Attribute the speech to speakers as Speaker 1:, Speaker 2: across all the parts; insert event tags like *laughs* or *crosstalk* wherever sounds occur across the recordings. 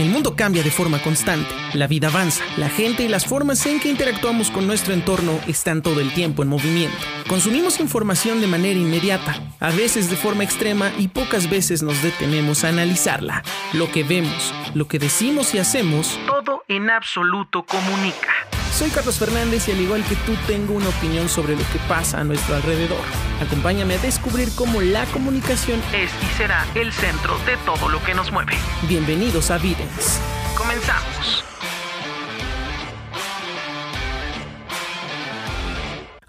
Speaker 1: El mundo cambia de forma constante, la vida avanza, la gente y las formas en que interactuamos con nuestro entorno están todo el tiempo en movimiento. Consumimos información de manera inmediata, a veces de forma extrema y pocas veces nos detenemos a analizarla. Lo que vemos, lo que decimos y hacemos, todo en absoluto comunica. Soy Carlos Fernández y al igual que tú tengo una opinión sobre lo que pasa a nuestro alrededor. Acompáñame a descubrir cómo la comunicación es y será el centro de todo lo que nos mueve. Bienvenidos a Videns. Comenzamos.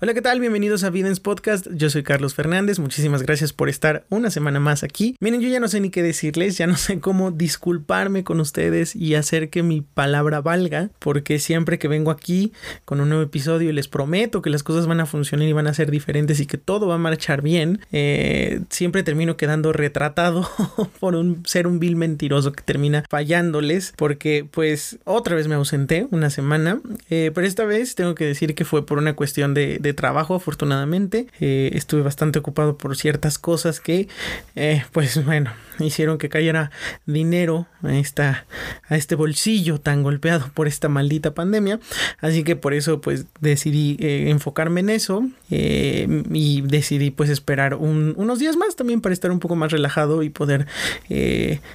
Speaker 1: Hola, ¿qué tal? Bienvenidos a Videns Podcast. Yo soy Carlos Fernández. Muchísimas gracias por estar una semana más aquí. Miren, yo ya no sé ni qué decirles, ya no sé cómo disculparme con ustedes y hacer que mi palabra valga, porque siempre que vengo aquí con un nuevo episodio y les prometo que las cosas van a funcionar y van a ser diferentes y que todo va a marchar bien, eh, siempre termino quedando retratado *laughs* por un ser un vil mentiroso que termina fallándoles, porque pues otra vez me ausenté una semana, eh, pero esta vez tengo que decir que fue por una cuestión de trabajo, afortunadamente. Eh, estuve bastante ocupado por ciertas cosas que, eh, pues bueno, hicieron que cayera dinero a, esta, a este bolsillo tan golpeado por esta maldita pandemia. Así que por eso pues decidí eh, enfocarme en eso y decidí pues esperar unos días más también para estar un poco más relajado y poder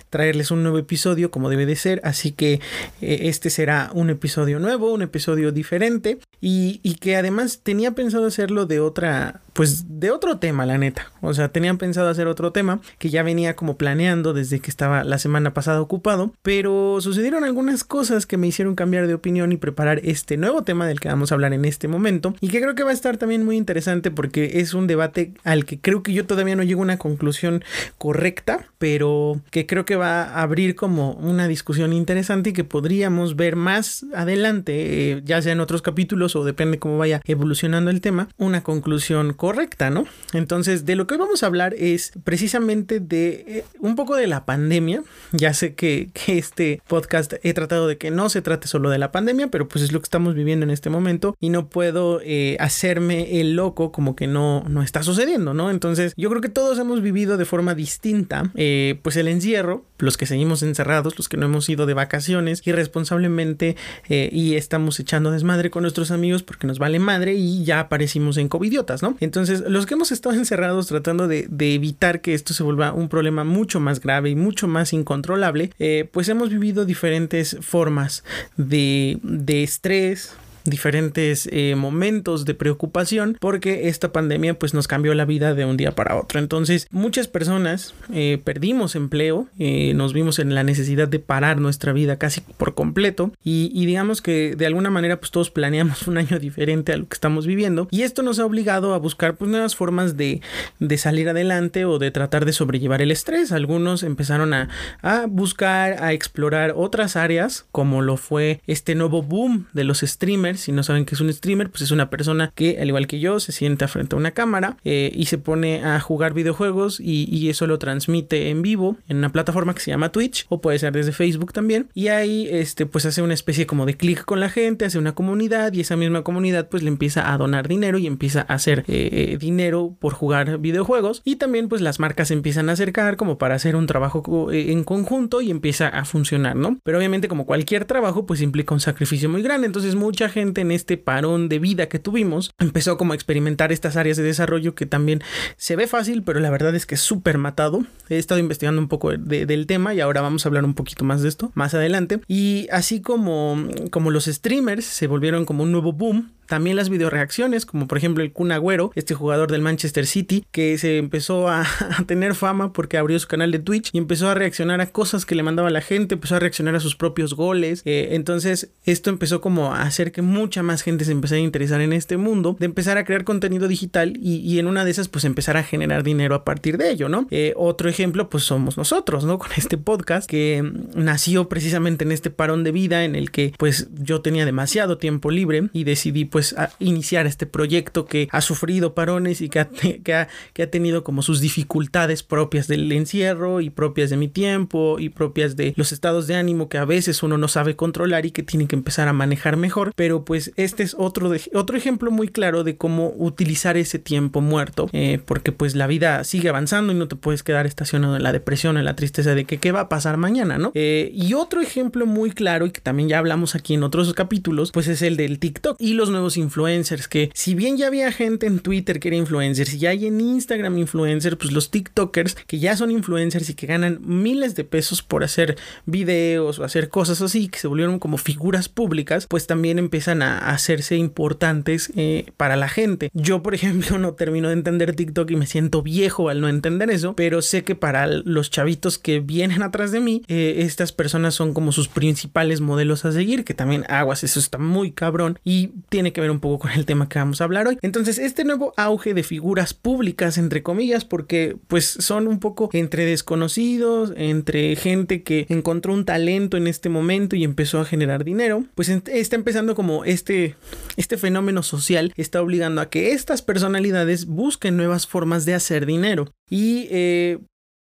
Speaker 1: traerles un nuevo episodio como debe de ser. Así que este será un episodio nuevo, un episodio diferente y, y que además tenía pensado hacerlo de otra, pues de otro tema, la neta. O sea, tenían pensado hacer otro tema que ya venía como planeando desde que estaba la semana pasada ocupado, pero sucedieron algunas cosas que me hicieron cambiar de opinión y preparar este nuevo tema del que vamos a hablar en este momento y que creo que va a estar también muy interesante porque es un debate al que creo que yo todavía no llego a una conclusión correcta, pero que creo que va a abrir como una discusión interesante y que podríamos ver más adelante, eh, ya sea en otros capítulos o depende cómo vaya evolucionando el tema una conclusión correcta, ¿no? Entonces, de lo que hoy vamos a hablar es precisamente de eh, un poco de la pandemia. Ya sé que, este podcast he tratado de que no se trate solo de la pandemia, pero pues es lo que estamos viviendo en este momento y no puedo eh, hacerme el loco como que no, no está sucediendo, ¿no? Entonces, yo creo que todos hemos vivido de forma distinta, eh, pues el encierro, los que seguimos encerrados, los que no hemos ido de vacaciones irresponsablemente y estamos echando desmadre con nuestros amigos porque nos vale madre y ya aparecimos en covidiotas, ¿no? Entonces, los que hemos estado *laughs* encerrados tratando de, evitar que esto se vuelva un problema mucho más grave y mucho más incontrolable, eh, pues hemos vivido diferentes formas de, de estrés, diferentes eh, momentos de preocupación porque esta pandemia pues nos cambió la vida de un día para otro. Entonces muchas personas eh, perdimos empleo, eh, nos vimos en la necesidad de parar nuestra vida casi por completo y, digamos que de alguna manera pues todos planeamos un año diferente a lo que estamos viviendo y esto nos ha obligado a buscar pues nuevas formas de, de salir adelante o de tratar de sobrellevar el estrés. Algunos empezaron a, a buscar, a explorar otras áreas como lo fue este nuevo boom de los streamers si no saben que es un streamer, pues es una persona que, al igual que yo, se sienta frente a una cámara eh, y se pone a jugar videojuegos y, eso lo transmite en vivo en una plataforma que se llama Twitch o puede ser desde Facebook también. Y ahí, este, pues hace una especie como de clic con la gente, hace una comunidad y esa misma comunidad pues le empieza a donar dinero y empieza a hacer eh, eh, dinero por jugar videojuegos. Y también pues las marcas se empiezan a acercar como para hacer un trabajo en conjunto y empieza a funcionar, ¿no? Pero obviamente como cualquier trabajo pues implica un sacrificio muy grande. Entonces mucha gente en este parón de vida que tuvimos, empezó como a experimentar estas áreas de desarrollo que también se ve fácil, pero la verdad es que es súper matado. He estado investigando un poco del tema y ahora vamos a hablar un poquito más de esto más adelante. Y así como, como los streamers se volvieron como un nuevo boom, también las videoreacciones, como por ejemplo el Kun Agüero, este jugador del Manchester City, que se empezó a, tener fama porque abrió su canal de Twitch y empezó a reaccionar a cosas que le mandaba la gente, empezó a reaccionar a sus propios goles. Eh, entonces, esto empezó como a hacer que mucha más gente se empezara a interesar en este mundo, de empezar a crear contenido digital y, en una de esas, pues empezar a generar dinero a partir de ello, ¿no? Eh, otro ejemplo, pues somos nosotros, ¿no? *laughs* Con este podcast que nació precisamente en este parón de vida en el que, pues yo tenía demasiado tiempo libre y decidí, pues iniciar este proyecto que ha sufrido parones y que ha, que ha, que ha tenido como sus dificultades propias del encierro y propias de mi tiempo y propias de los estados de ánimo que a veces uno no sabe controlar y que tiene que empezar a manejar mejor. Pero pues este es otro, de, otro ejemplo muy claro de cómo utilizar ese tiempo muerto, eh, porque pues la vida sigue avanzando y no te puedes quedar estacionado en la depresión, en la tristeza de que qué va a pasar mañana, ¿no? Eh, y otro ejemplo muy claro y que también ya hablamos aquí en otros capítulos, pues es el del TikTok y los nuevos influencers, que si bien ya había gente en Twitter que era influencers y hay en Instagram influencers, pues los TikTokers que ya son influencers y que ganan miles de pesos por hacer videos o hacer cosas así, que se volvieron como figuras públicas, pues también a hacerse importantes eh, para la gente. Yo, por *laughs* ejemplo, no termino de entender TikTok y me siento viejo al no entender eso, pero sé que para los chavitos que vienen *laughs* atrás de mí, eh, estas personas son como sus principales modelos a seguir, que también aguas, eso está muy cabrón y tiene que ver un poco con el tema que vamos a hablar hoy. Entonces, este nuevo auge de figuras públicas, entre comillas, porque pues son un poco entre desconocidos, entre gente que encontró un talento en este momento y empezó a generar dinero, pues está empezando como este, este fenómeno social está obligando a que estas personalidades busquen nuevas formas de hacer dinero. Y eh,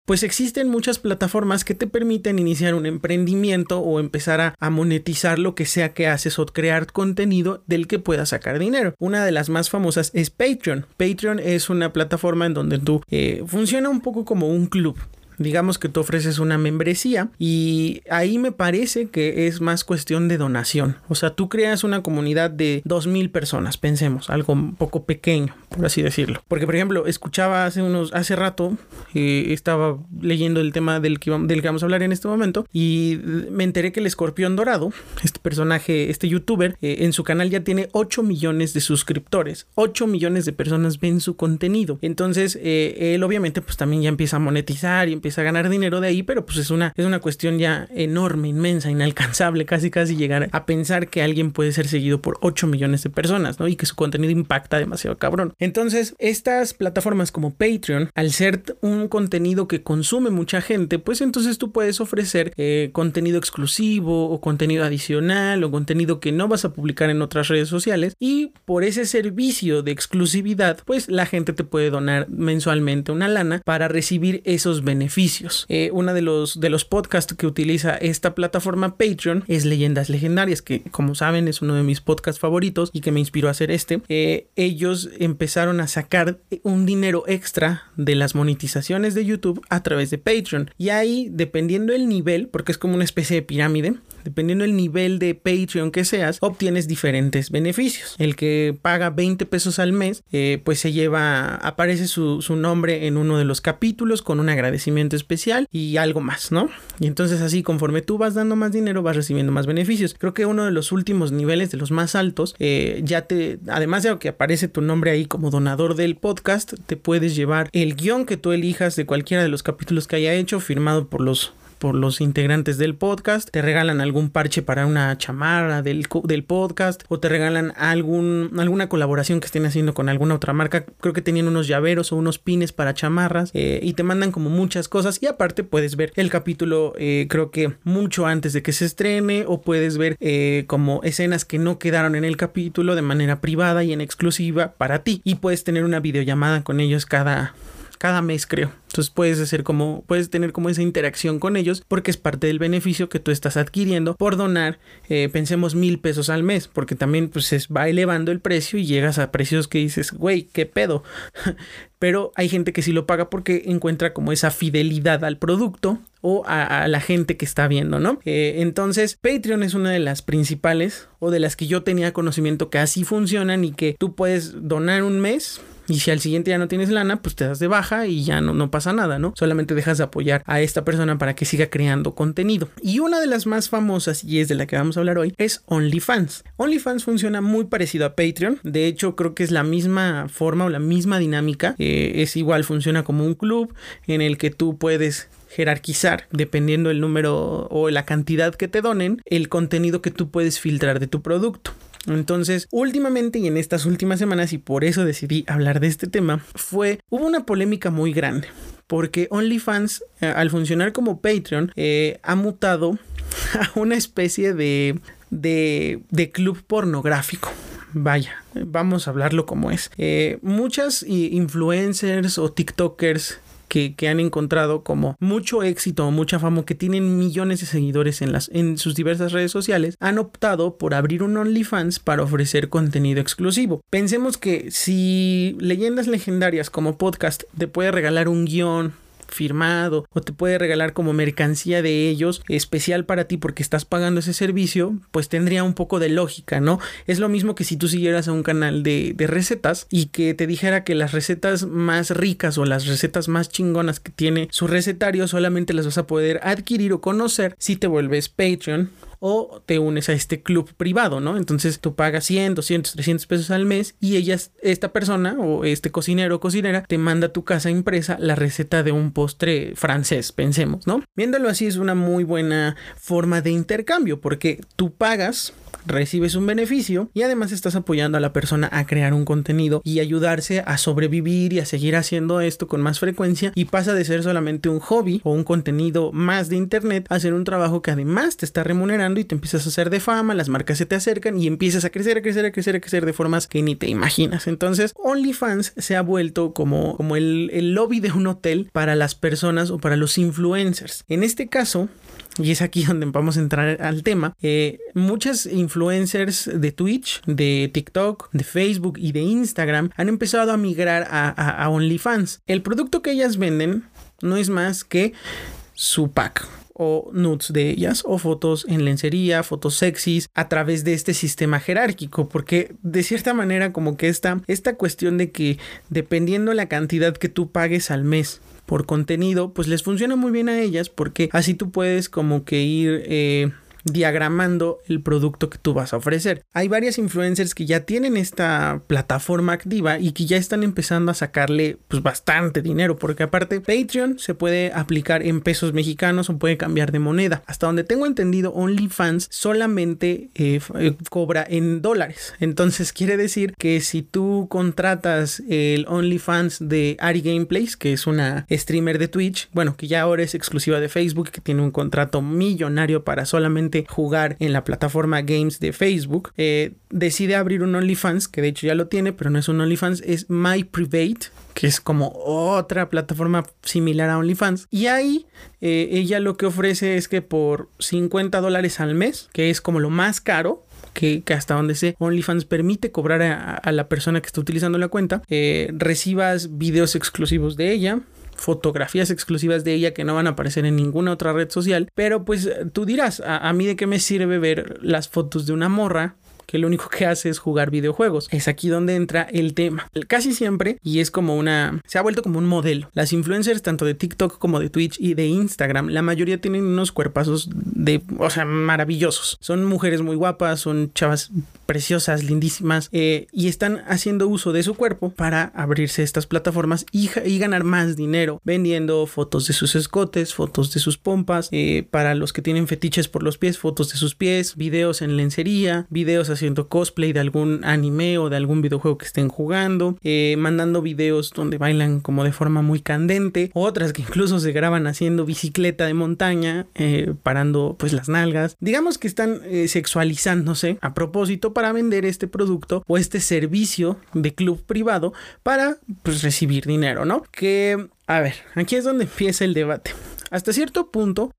Speaker 1: pues existen muchas plataformas que te permiten iniciar un emprendimiento o empezar a, monetizar lo que sea que haces o crear contenido del que puedas sacar dinero. Una de las más famosas es Patreon. Patreon es una plataforma en donde tú eh, funciona un poco como un club. Digamos que tú ofreces una membresía y ahí me parece que es más cuestión de donación. O sea, tú creas una comunidad de 2.000 personas, pensemos, algo un poco pequeño, por así decirlo. Porque, por ejemplo, escuchaba hace unos, hace rato, eh, estaba leyendo el tema del que, vamos a hablar en este momento y me enteré que el escorpión dorado, este personaje, este youtuber, eh, en su canal ya tiene 8 millones de suscriptores. 8 millones de personas ven su contenido. Entonces, eh, él obviamente pues también ya empieza a monetizar y empieza a ganar dinero de ahí, pero pues es una, es una cuestión ya enorme, inmensa, inalcanzable, *laughs* casi casi llegar a pensar que alguien puede ser seguido por 8 millones de personas, ¿no? Y que su contenido impacta demasiado cabrón. Entonces, estas plataformas como Patreon, al ser un contenido que consume mucha gente, pues entonces tú puedes ofrecer eh, contenido exclusivo o contenido adicional o contenido que no vas a publicar en otras redes sociales y por ese servicio de exclusividad, pues la gente te puede donar mensualmente una lana para recibir esos beneficios eh, uno de los, de los podcasts que utiliza esta plataforma Patreon es Leyendas Legendarias, que como saben es uno de mis podcasts favoritos y que me inspiró a hacer este. Eh, ellos empezaron a sacar un dinero extra de las monetizaciones de YouTube a través de Patreon. Y ahí, dependiendo el nivel, porque es como una especie de pirámide, dependiendo el nivel de Patreon que seas, obtienes diferentes beneficios. El que paga 20 pesos al mes, eh, pues se lleva, aparece su, su nombre en uno de los capítulos con un agradecimiento especial y algo más, ¿no? Y entonces así conforme tú vas dando más dinero vas recibiendo más beneficios. Creo que uno de los últimos niveles, de los más altos, eh, ya te, además de que aparece tu nombre ahí como donador del podcast, te puedes llevar el guion que tú elijas de cualquiera de los capítulos que haya hecho, firmado por los por los integrantes del podcast, te regalan algún parche para una chamarra del, del podcast o te regalan algún, alguna colaboración que estén haciendo con alguna otra marca. Creo que tenían unos llaveros o unos pines para chamarras eh, y te mandan como muchas cosas. Y aparte puedes ver el capítulo eh, creo que mucho antes de que se estrene o puedes ver eh, como escenas que no quedaron en el capítulo de manera privada y en exclusiva para ti. Y puedes tener una videollamada con ellos cada cada mes creo. Entonces puedes hacer como, puedes tener como esa interacción con ellos porque es parte del beneficio que tú estás adquiriendo por donar, eh, pensemos mil pesos al mes, porque también pues se va elevando el precio y llegas a precios que dices, güey, qué pedo. *laughs* Pero hay gente que sí lo paga porque encuentra como esa fidelidad al producto o a, la gente que está viendo, ¿no? Eh, entonces, Patreon es una de las principales o de las que yo tenía conocimiento que así funcionan y que tú puedes donar un mes y si al siguiente ya no tienes lana, pues te das de baja y ya no, no pasa nada, ¿no? Solamente dejas de apoyar a esta persona para que siga creando contenido. Y una de las más famosas, y es de la que vamos a hablar hoy, es OnlyFans. OnlyFans funciona muy parecido a Patreon. De hecho, creo que es la misma forma o la misma dinámica. Eh, es igual, funciona como un club en el que tú puedes jerarquizar, dependiendo el número o la cantidad que te donen, el contenido que tú puedes filtrar de tu producto. Entonces, últimamente y en estas últimas semanas, y por eso decidí hablar de este tema, fue, hubo una polémica muy grande, porque OnlyFans, eh, al funcionar como Patreon, eh, ha mutado *laughs* a una especie de, de, club pornográfico. vaya, vamos a hablarlo como es. Eh, muchas influencers o TikTokers que, han encontrado como mucho éxito o mucha fama, que tienen millones de seguidores en, las, en sus diversas redes sociales, han optado por abrir un OnlyFans para ofrecer contenido exclusivo. Pensemos que si Leyendas Legendarias como podcast te puede regalar un guion, firmado o te puede regalar como mercancía de ellos especial para ti porque estás pagando ese servicio, pues tendría un poco de lógica, ¿no? Es lo mismo que si tú siguieras a un canal de, de recetas y que te dijera que las recetas más ricas o las recetas más chingonas que tiene su recetario solamente las vas a poder adquirir o conocer si te vuelves Patreon o te unes a este club privado, ¿no? Entonces tú pagas 100, 200, 300 pesos al mes y ella, esta persona o este cocinero o cocinera te manda a tu casa impresa la receta de un postre francés, pensemos, ¿no? Viéndolo así es una muy buena forma de intercambio porque tú pagas recibes un beneficio y además estás apoyando a la persona a crear un contenido y ayudarse a sobrevivir y a seguir haciendo esto con más frecuencia y pasa de ser solamente un hobby o un contenido más de internet a ser un trabajo que además te está remunerando y te empiezas a hacer de fama, las marcas se te acercan y empiezas a crecer, a crecer, a crecer, a crecer de formas que ni te imaginas. Entonces OnlyFans se ha vuelto como, como el, el lobby de un hotel para las personas o para los influencers. En este caso, y es aquí *laughs* donde vamos a entrar al tema, eh, muchas influencers de Twitch, de TikTok, de Facebook y de Instagram han empezado a migrar a, OnlyFans. El producto que ellas venden no es más que su pack o nudes de ellas o fotos en lencería, fotos sexys a través de este sistema jerárquico, porque de cierta manera como que esta, esta cuestión de que dependiendo la cantidad que tú pagues al mes por contenido, pues les funciona muy bien a ellas porque así tú puedes como que ir eh, diagramando el producto que tú vas a ofrecer. Hay varias influencers que ya tienen esta plataforma activa y que ya están empezando a sacarle pues bastante dinero porque aparte Patreon se puede aplicar en pesos mexicanos o puede cambiar de moneda. Hasta donde tengo entendido OnlyFans solamente eh, eh, cobra en dólares. Entonces quiere decir que si tú contratas el OnlyFans de Ari Gameplays, que es una streamer de Twitch, bueno, que ya ahora es exclusiva de Facebook, que tiene un contrato millonario para solamente jugar en la plataforma Games de Facebook, eh, decide abrir un OnlyFans, que de hecho ya lo tiene, pero no es un OnlyFans, es My Private, que es como otra plataforma similar a OnlyFans. Y ahí eh, ella lo que ofrece es que por 50 dólares al mes, que es como lo más caro, que, hasta donde sé, OnlyFans permite cobrar a, la persona que está utilizando la cuenta, eh, recibas videos exclusivos de ella, fotografías exclusivas de ella que no van a aparecer en ninguna otra red social. Pero pues tú dirás, a, a mí de qué me sirve ver las fotos de una morra que lo único que hace es jugar videojuegos. Es aquí donde entra el tema. Casi siempre, y es como una, se ha vuelto como un modelo. Las influencers tanto de TikTok como de Twitch y de Instagram, la mayoría tienen unos cuerpazos de, o sea, maravillosos. Son mujeres muy guapas, son chavas preciosas, lindísimas, eh, y están haciendo uso de su cuerpo para abrirse estas plataformas y, ganar más dinero vendiendo fotos de sus escotes, fotos de sus pompas, eh, para los que tienen fetiches por los pies, fotos de sus pies, videos en lencería, videos haciendo cosplay de algún anime o de algún videojuego que estén jugando, eh, mandando videos donde bailan como de forma muy candente, otras que incluso se graban haciendo bicicleta de montaña, eh, parando pues las nalgas. Digamos que están eh, sexualizándose a propósito para vender este producto o este servicio de club privado para pues recibir dinero, ¿no? Que, a ver, aquí es donde empieza el debate. Hasta cierto punto,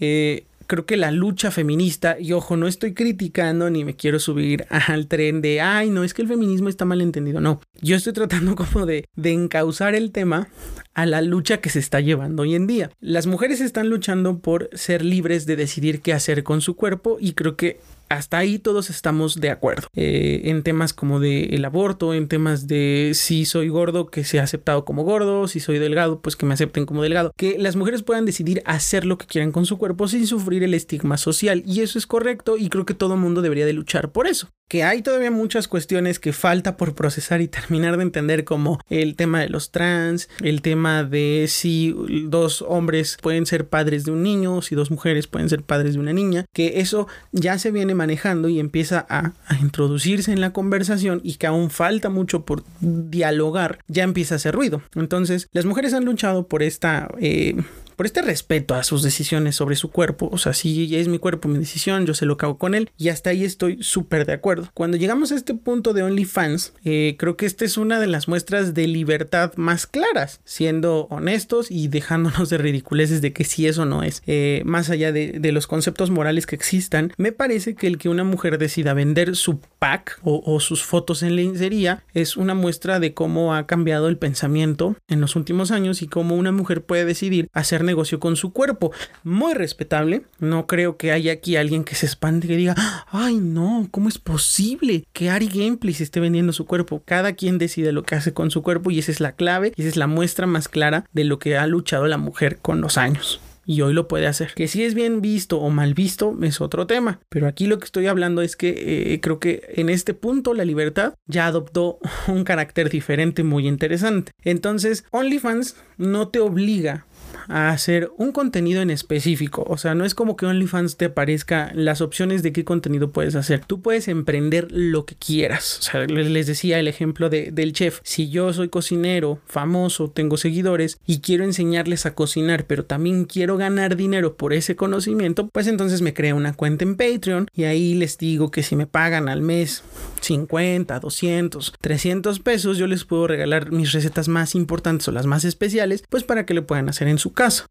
Speaker 1: eh, creo que la lucha feminista, y ojo, no estoy criticando ni me quiero subir *laughs* al tren de, ay, no, es que el feminismo está mal entendido, no, yo estoy tratando *laughs* como de, de encauzar el tema a la lucha que se está llevando hoy en día. Las mujeres están luchando por ser libres de decidir qué hacer con su cuerpo y creo que hasta ahí todos estamos de acuerdo. Eh, en temas como de el aborto, en temas de si soy gordo, que sea aceptado como gordo, si soy delgado, pues que me acepten como delgado. Que las mujeres puedan decidir hacer lo que quieran con su cuerpo sin sufrir el estigma social. Y eso es correcto y creo que todo mundo debería de luchar por eso que hay todavía muchas cuestiones que falta por procesar y *laughs* terminar de entender como el tema de los trans, el tema de si dos hombres pueden ser padres de un niño, si dos mujeres pueden ser padres de una niña, que eso ya se viene manejando y empieza a, introducirse en la conversación y que aún falta mucho por dialogar, ya empieza a hacer ruido. Entonces, las mujeres han luchado por esta... Eh, por este respeto a sus decisiones sobre su cuerpo. O sea, si es mi cuerpo, mi decisión, yo sé lo hago con él y hasta ahí estoy súper de acuerdo. Cuando llegamos a este punto de OnlyFans, eh, creo que esta es una de las muestras de libertad más claras, siendo honestos y dejándonos de ridiculeces de que si eso no es. Eh, más allá de, los conceptos morales que existan, me parece que el que una mujer decida vender su pack o, o sus fotos en lencería es una muestra de cómo ha cambiado el pensamiento en los últimos años y cómo una mujer puede decidir hacer negocio con su cuerpo. Muy respetable. No creo que haya aquí alguien que se espante y que diga, ay no, ¿cómo es posible que Ari Gameplay se esté vendiendo su cuerpo? Cada quien decide lo que hace con su cuerpo y esa es la clave y esa es la muestra más clara de lo que ha luchado la mujer con los años y hoy lo puede hacer. Que si es bien visto o mal visto es otro tema, pero aquí lo que estoy hablando es que eh, creo que en este punto la libertad ya adoptó un carácter diferente muy interesante. Entonces, OnlyFans no te obliga a hacer un contenido en específico. O sea, no es como que OnlyFans te aparezca las opciones de qué contenido puedes hacer. Tú puedes emprender lo que quieras. O sea, les decía el ejemplo del chef. Si yo soy cocinero, famoso, tengo seguidores y quiero enseñarles a cocinar, pero también quiero ganar dinero por ese conocimiento, pues entonces me creo una cuenta en Patreon y ahí les digo que si me pagan al mes 50, 200, 300 pesos, yo les puedo regalar mis recetas más importantes o las más especiales, pues para que lo puedan hacer en su casa.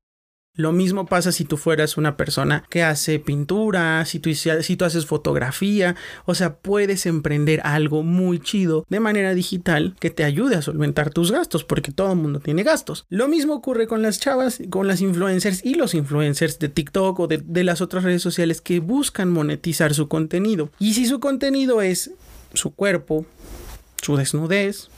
Speaker 1: Lo mismo pasa si tú fueras una persona que hace pintura, si tú, si tú, haces fotografía, o sea, puedes emprender algo muy chido de manera digital que te ayude a solventar tus gastos, porque todo el mundo tiene gastos. Lo mismo ocurre con las chavas, con las influencers y los influencers de TikTok o de, de las otras redes sociales que buscan monetizar su contenido. Y si su contenido es su cuerpo, su desnudez,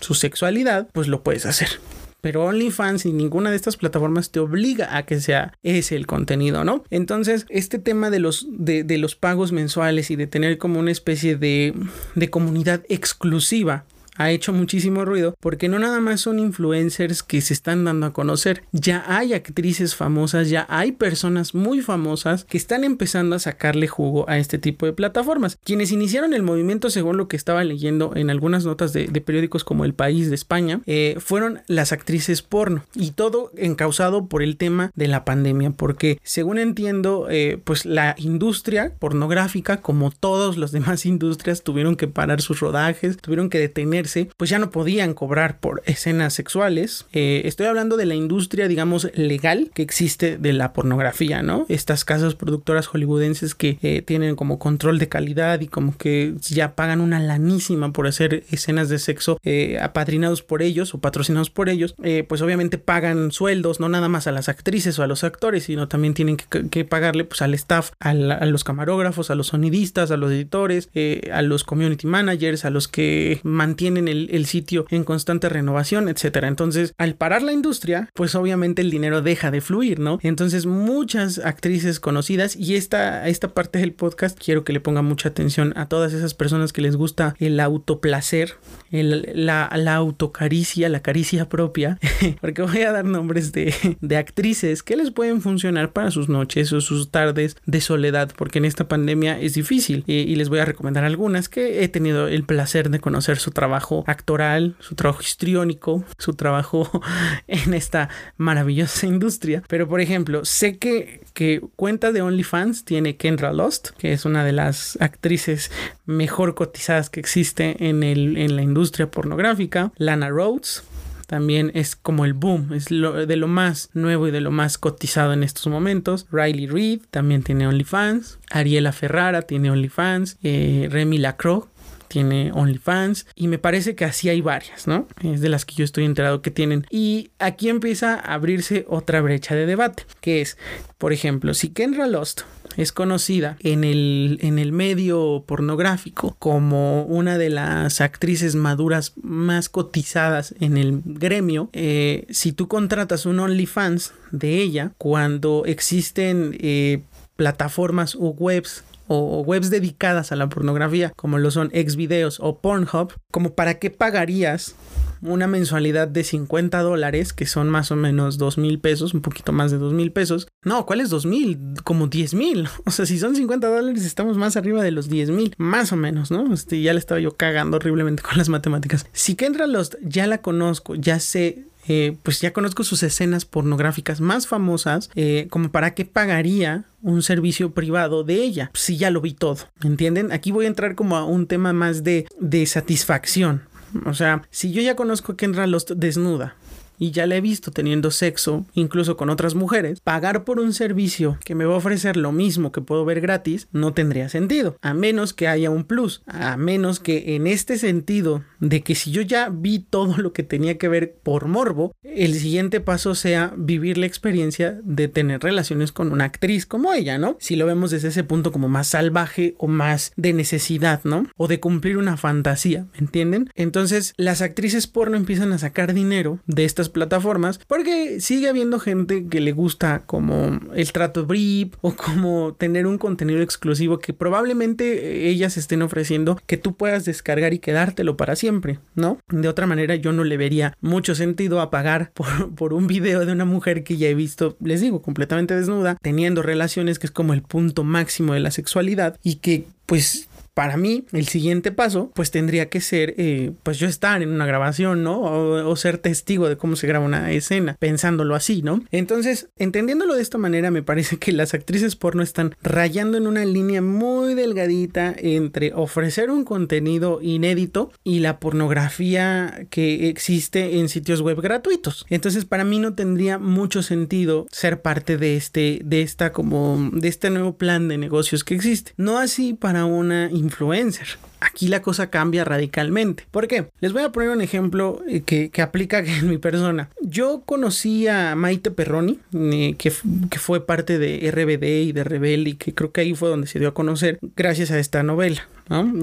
Speaker 1: su sexualidad, pues lo puedes hacer. Pero OnlyFans y ninguna de estas plataformas te obliga a que sea ese el contenido, ¿no? Entonces, este tema de los, de, los pagos mensuales y de tener como una especie de, de comunidad exclusiva ha hecho muchísimo ruido porque no nada más son influencers que se están dando a conocer, ya hay actrices famosas, ya hay personas muy famosas que están empezando a sacarle jugo a este tipo de plataformas. Quienes iniciaron el movimiento, según lo que estaba leyendo en algunas notas de, periódicos como El País de España, eh, fueron las actrices porno y todo encausado por el tema de la pandemia, porque según entiendo, eh, pues la industria pornográfica, como todas las demás *laughs* industrias, tuvieron que parar sus rodajes, tuvieron que detenerse pues ya no podían cobrar por escenas sexuales. Eh, estoy hablando de la industria, digamos, legal que existe de la pornografía, ¿no? Estas casas productoras hollywoodenses que eh, tienen como control de calidad y como que ya pagan una lanísima por hacer escenas de sexo eh, apadrinados por ellos o patrocinados por ellos, pues obviamente pagan sueldos, no nada más a las actrices o a los actores, sino también tienen que, pagarle pues al staff, a, a, los camarógrafos, a los sonidistas, a los editores, a los community managers, a los que mantienen en el, sitio en constante renovación, etcétera. Entonces, al parar la industria, pues obviamente el dinero deja de fluir, ¿no? Entonces, muchas actrices conocidas y esta, esta parte del podcast quiero que le ponga mucha atención a todas esas personas que les gusta el autoplacer, el, la, la autocaricia, la caricia propia, *laughs* porque voy a dar nombres de, de actrices que les pueden funcionar para sus noches o sus tardes de soledad, porque en esta pandemia es difícil y, y les voy a recomendar algunas que he tenido el placer de conocer su trabajo actoral, su trabajo histriónico, su trabajo *laughs* en esta maravillosa industria. Pero por ejemplo, sé que, que cuenta de OnlyFans tiene Kendra Lost, que es una de las actrices mejor cotizadas que existe en, el, en la industria pornográfica. Lana Rhodes, también es como el boom, es de lo más nuevo y de lo más cotizado en estos momentos. Riley Reid también tiene OnlyFans. Ariela Ferrara tiene OnlyFans. Eh, Remy Lacroix tiene OnlyFans y me parece que así hay varias, ¿no? Es de las que yo estoy enterado que tienen. Y aquí empieza a abrirse otra brecha de debate, que es, por ejemplo, si Kendra Lost es conocida en el, en el medio pornográfico como una de las actrices maduras más cotizadas en el gremio, eh, si tú contratas un OnlyFans de ella, cuando existen eh, plataformas o webs o webs dedicadas a la pornografía, como lo son Xvideos o Pornhub, como para qué pagarías una mensualidad de 50 dólares, que son más o menos 2 mil pesos, un poquito más de 2 mil pesos. No, ¿cuál es 2 mil? Como 10 mil. *laughs* O sea, si son 50 dólares, estamos más arriba de los 10 mil, más o menos, ¿no? Este, ya le estaba yo cagando horriblemente *laughs* con las matemáticas. Si Kendra Lost ya la conozco, ya sé eh, pues ya conozco sus escenas pornográficas más famosas, eh, como para qué pagaría un servicio privado de ella, si ya lo vi todo, ¿entienden? Aquí voy a entrar como a un tema más de, de satisfacción. O sea, si yo ya conozco a Kendra Lost desnuda, y ya la he visto teniendo sexo, incluso con otras mujeres, pagar por un servicio que me va a ofrecer lo mismo que puedo ver gratis no tendría sentido, a menos que haya un plus, a menos que en este sentido de que si yo ya vi todo lo que tenía que ver por morbo, el siguiente paso sea vivir la experiencia de tener relaciones con una actriz como ella, ¿no? Si lo vemos desde ese punto como más salvaje o más de necesidad, ¿no? O de cumplir una fantasía, ¿me entienden? Entonces las actrices porno empiezan a sacar dinero de estas plataformas porque sigue habiendo gente que le gusta como el trato brief o como tener un contenido exclusivo que probablemente ellas estén ofreciendo que tú puedas descargar y quedártelo para siempre, ¿no? De otra manera yo no le vería mucho sentido a pagar *laughs* por, por un video de una mujer que ya he visto, les digo, completamente desnuda, teniendo relaciones que es como el punto máximo de la sexualidad y que pues para mí, el siguiente paso, pues tendría que ser, eh, pues yo estar en una grabación, ¿no? O, ser testigo de cómo se graba una escena, pensándolo así, ¿no? Entonces, entendiéndolo de esta manera, me parece que las actrices porno están rayando en una línea muy delgadita entre ofrecer un contenido inédito y la pornografía que existe en sitios web gratuitos. Entonces, para mí no tendría mucho sentido ser parte de este, de esta como, de este nuevo plan de negocios que existe. No así para una influencer. Aquí la cosa cambia radicalmente. ¿Por qué? Les voy a poner un ejemplo eh, que, aplica *laughs* en mi persona. Yo conocí a Maite Perroni, eh, que, que, fue parte de RBD y de Rebel y que creo que ahí fue donde se dio a conocer gracias a esta novela.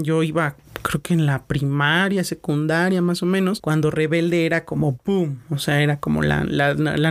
Speaker 1: Yo iba creo que en la primaria, secundaria más o menos, cuando Rebelde era como boom, o sea, era como la,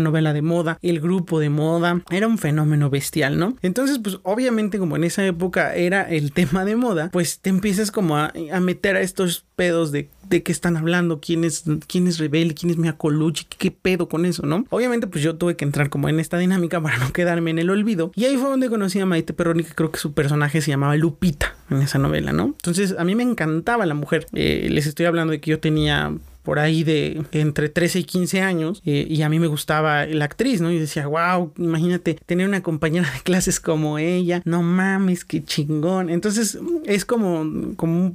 Speaker 1: novela de moda, el grupo de moda, era un fenómeno bestial, ¿no? Entonces, pues obviamente como en esa época era el *laughs* tema de moda, pues te empiezas como a, meter a estos pedos de de qué están hablando, quién es, quién es Rebelde, quién es Mia Colucci, qué pedo con eso, ¿no? Obviamente, pues yo tuve que entrar como en esta dinámica *laughs* para no quedarme en el olvido. Y ahí fue donde conocí a Maite Perroni, que creo que su personaje se llamaba Lupita en esa novela, ¿no? Entonces, a mí me encantaba la mujer. Eh, les estoy hablando de que yo tenía por ahí de entre 13 y 15 años eh, y a mí me gustaba la actriz, ¿no? Y decía, wow, imagínate tener una compañera de clases como ella, no mames, qué chingón. Entonces es como, como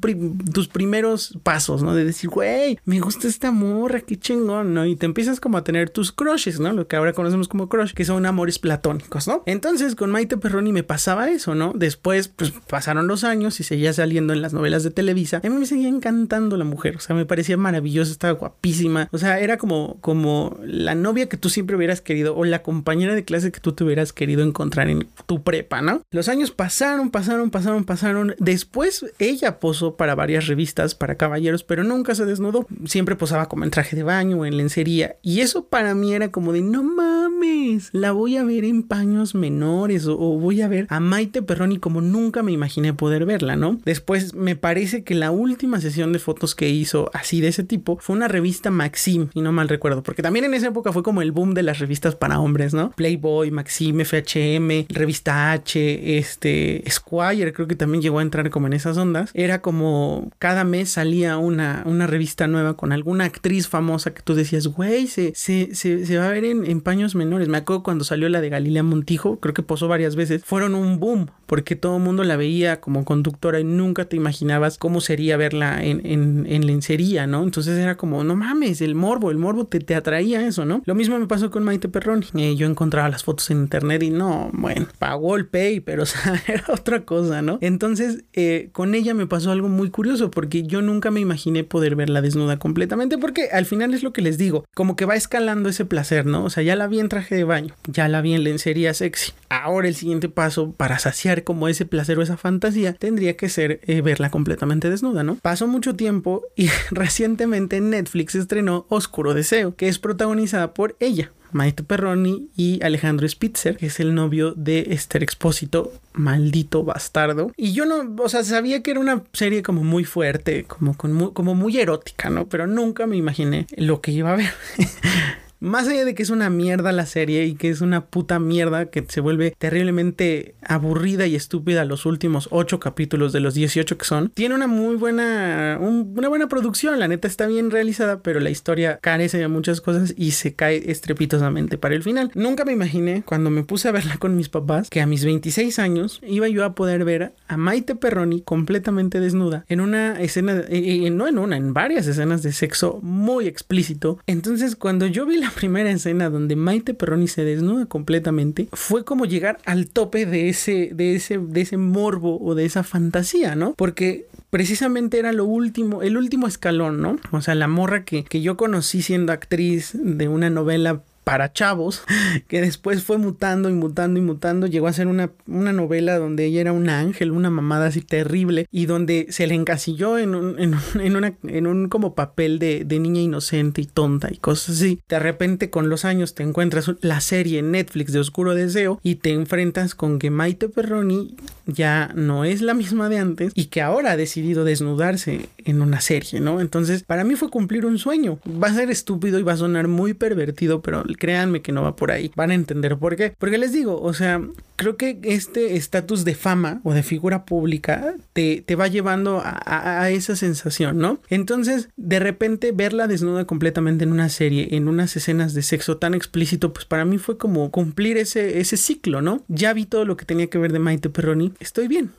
Speaker 1: tus primeros pasos, ¿no? De decir, güey, me gusta esta morra, qué chingón, ¿no? Y te empiezas como a tener tus crushes, ¿no? Lo que ahora conocemos como crush, que son amores platónicos, ¿no? Entonces con Maite Perroni me pasaba eso, ¿no? Después, pues pasaron los años y seguía saliendo en las novelas de Televisa. A mí me seguía encantando la mujer, o sea, me parecía maravillosa guapísima. O sea, era como, como la novia que tú siempre hubieras querido o la compañera de clase que tú te hubieras querido encontrar en tu prepa, ¿no? Los años pasaron, pasaron, pasaron, pasaron. Después ella posó para varias revistas para caballeros, pero nunca se desnudó. Siempre posaba como en traje de baño o en lencería. Y eso para mí era como de no mames, la voy a ver en paños menores o, o voy a ver a Maite Perroni como nunca me imaginé poder verla, ¿no? Después me parece que la última sesión de fotos que hizo así de ese tipo fue una revista Maxim, y no mal recuerdo, porque también en esa época fue como el boom de las revistas para hombres, ¿no? Playboy, Maxim, FHM, Revista H, este, Squire, creo que también llegó a entrar como en esas ondas. Era como cada mes salía una, una revista nueva con alguna actriz famosa que tú decías, güey, se, se, se, va a ver en, en, paños menores. Me acuerdo cuando salió la de Galilea Montijo, creo que posó varias veces, fueron un boom, porque todo el mundo la veía como conductora y nunca te imaginabas cómo sería verla en, en, en lencería, ¿no? Entonces era como, no mames, el morbo, el morbo te, te atraía eso, ¿no? Lo mismo me pasó con Maite Perroni. Eh, yo encontraba las fotos en internet y no, bueno, pagó el pay, pero *laughs* o sea, era otra cosa, ¿no? Entonces, eh, con ella me pasó algo muy curioso porque yo nunca me imaginé poder verla desnuda completamente porque al final es lo que les digo, como que va escalando ese placer, ¿no? O sea, ya la vi en traje de baño, ya la vi en lencería sexy. Ahora el siguiente paso para saciar como ese placer o esa fantasía tendría que ser eh, verla completamente desnuda, ¿no? Pasó mucho tiempo y *laughs* recientemente Netflix estrenó Oscuro Deseo, que es protagonizada por ella, Maite Perroni y Alejandro Spitzer, que es el novio de Esther Expósito, maldito bastardo. Y yo no, o sea, sabía que era una serie como muy fuerte, como, como muy erótica, ¿no? Pero nunca me imaginé lo que iba a ver. *laughs* más allá de que es una mierda la serie y que es una puta mierda que se vuelve terriblemente aburrida y estúpida los últimos 8 capítulos de los 18 que son, tiene una muy buena, una buena producción, la neta está bien realizada, pero la historia carece de muchas cosas y se cae estrepitosamente para el final. Nunca me imaginé cuando me puse a verla con mis papás que a mis 26 años iba yo a poder ver a Maite Perroni completamente desnuda en una escena, eh, eh, no en una, en varias escenas de sexo muy explícito. Entonces cuando yo vi la primera escena donde Maite Perroni se desnuda completamente, fue como llegar al tope de ese, de ese, de ese morbo o de esa fantasía, ¿no? Porque precisamente era lo último, el último escalón, ¿no? O sea, la morra que, que yo conocí siendo actriz de una novela para chavos, *laughs* que después fue mutando y mutando y mutando, llegó a ser una, una novela donde ella era un ángel, una mamada así terrible, y donde se le encasilló en un, en, en en un como papel de, de, niña inocente y tonta y cosas así. De repente con los años te encuentras la serie Netflix de Oscuro Deseo y te enfrentas con que Maite Perroni ya no es la misma de antes y que ahora ha decidido desnudarse en una serie, ¿no? Entonces, para mí fue cumplir un sueño. Va a ser estúpido y va a sonar muy pervertido, pero créanme que no va por ahí. Van a entender por qué. Porque les digo, o sea, creo que este estatus de fama o de figura pública te, te va llevando a, a, esa sensación, ¿no? Entonces, de repente, verla desnuda completamente en una serie, en unas escenas de sexo tan explícito, pues para mí fue como cumplir ese, ese ciclo, ¿no? Ya vi todo lo que tenía que ver de Maite Perroni, estoy bien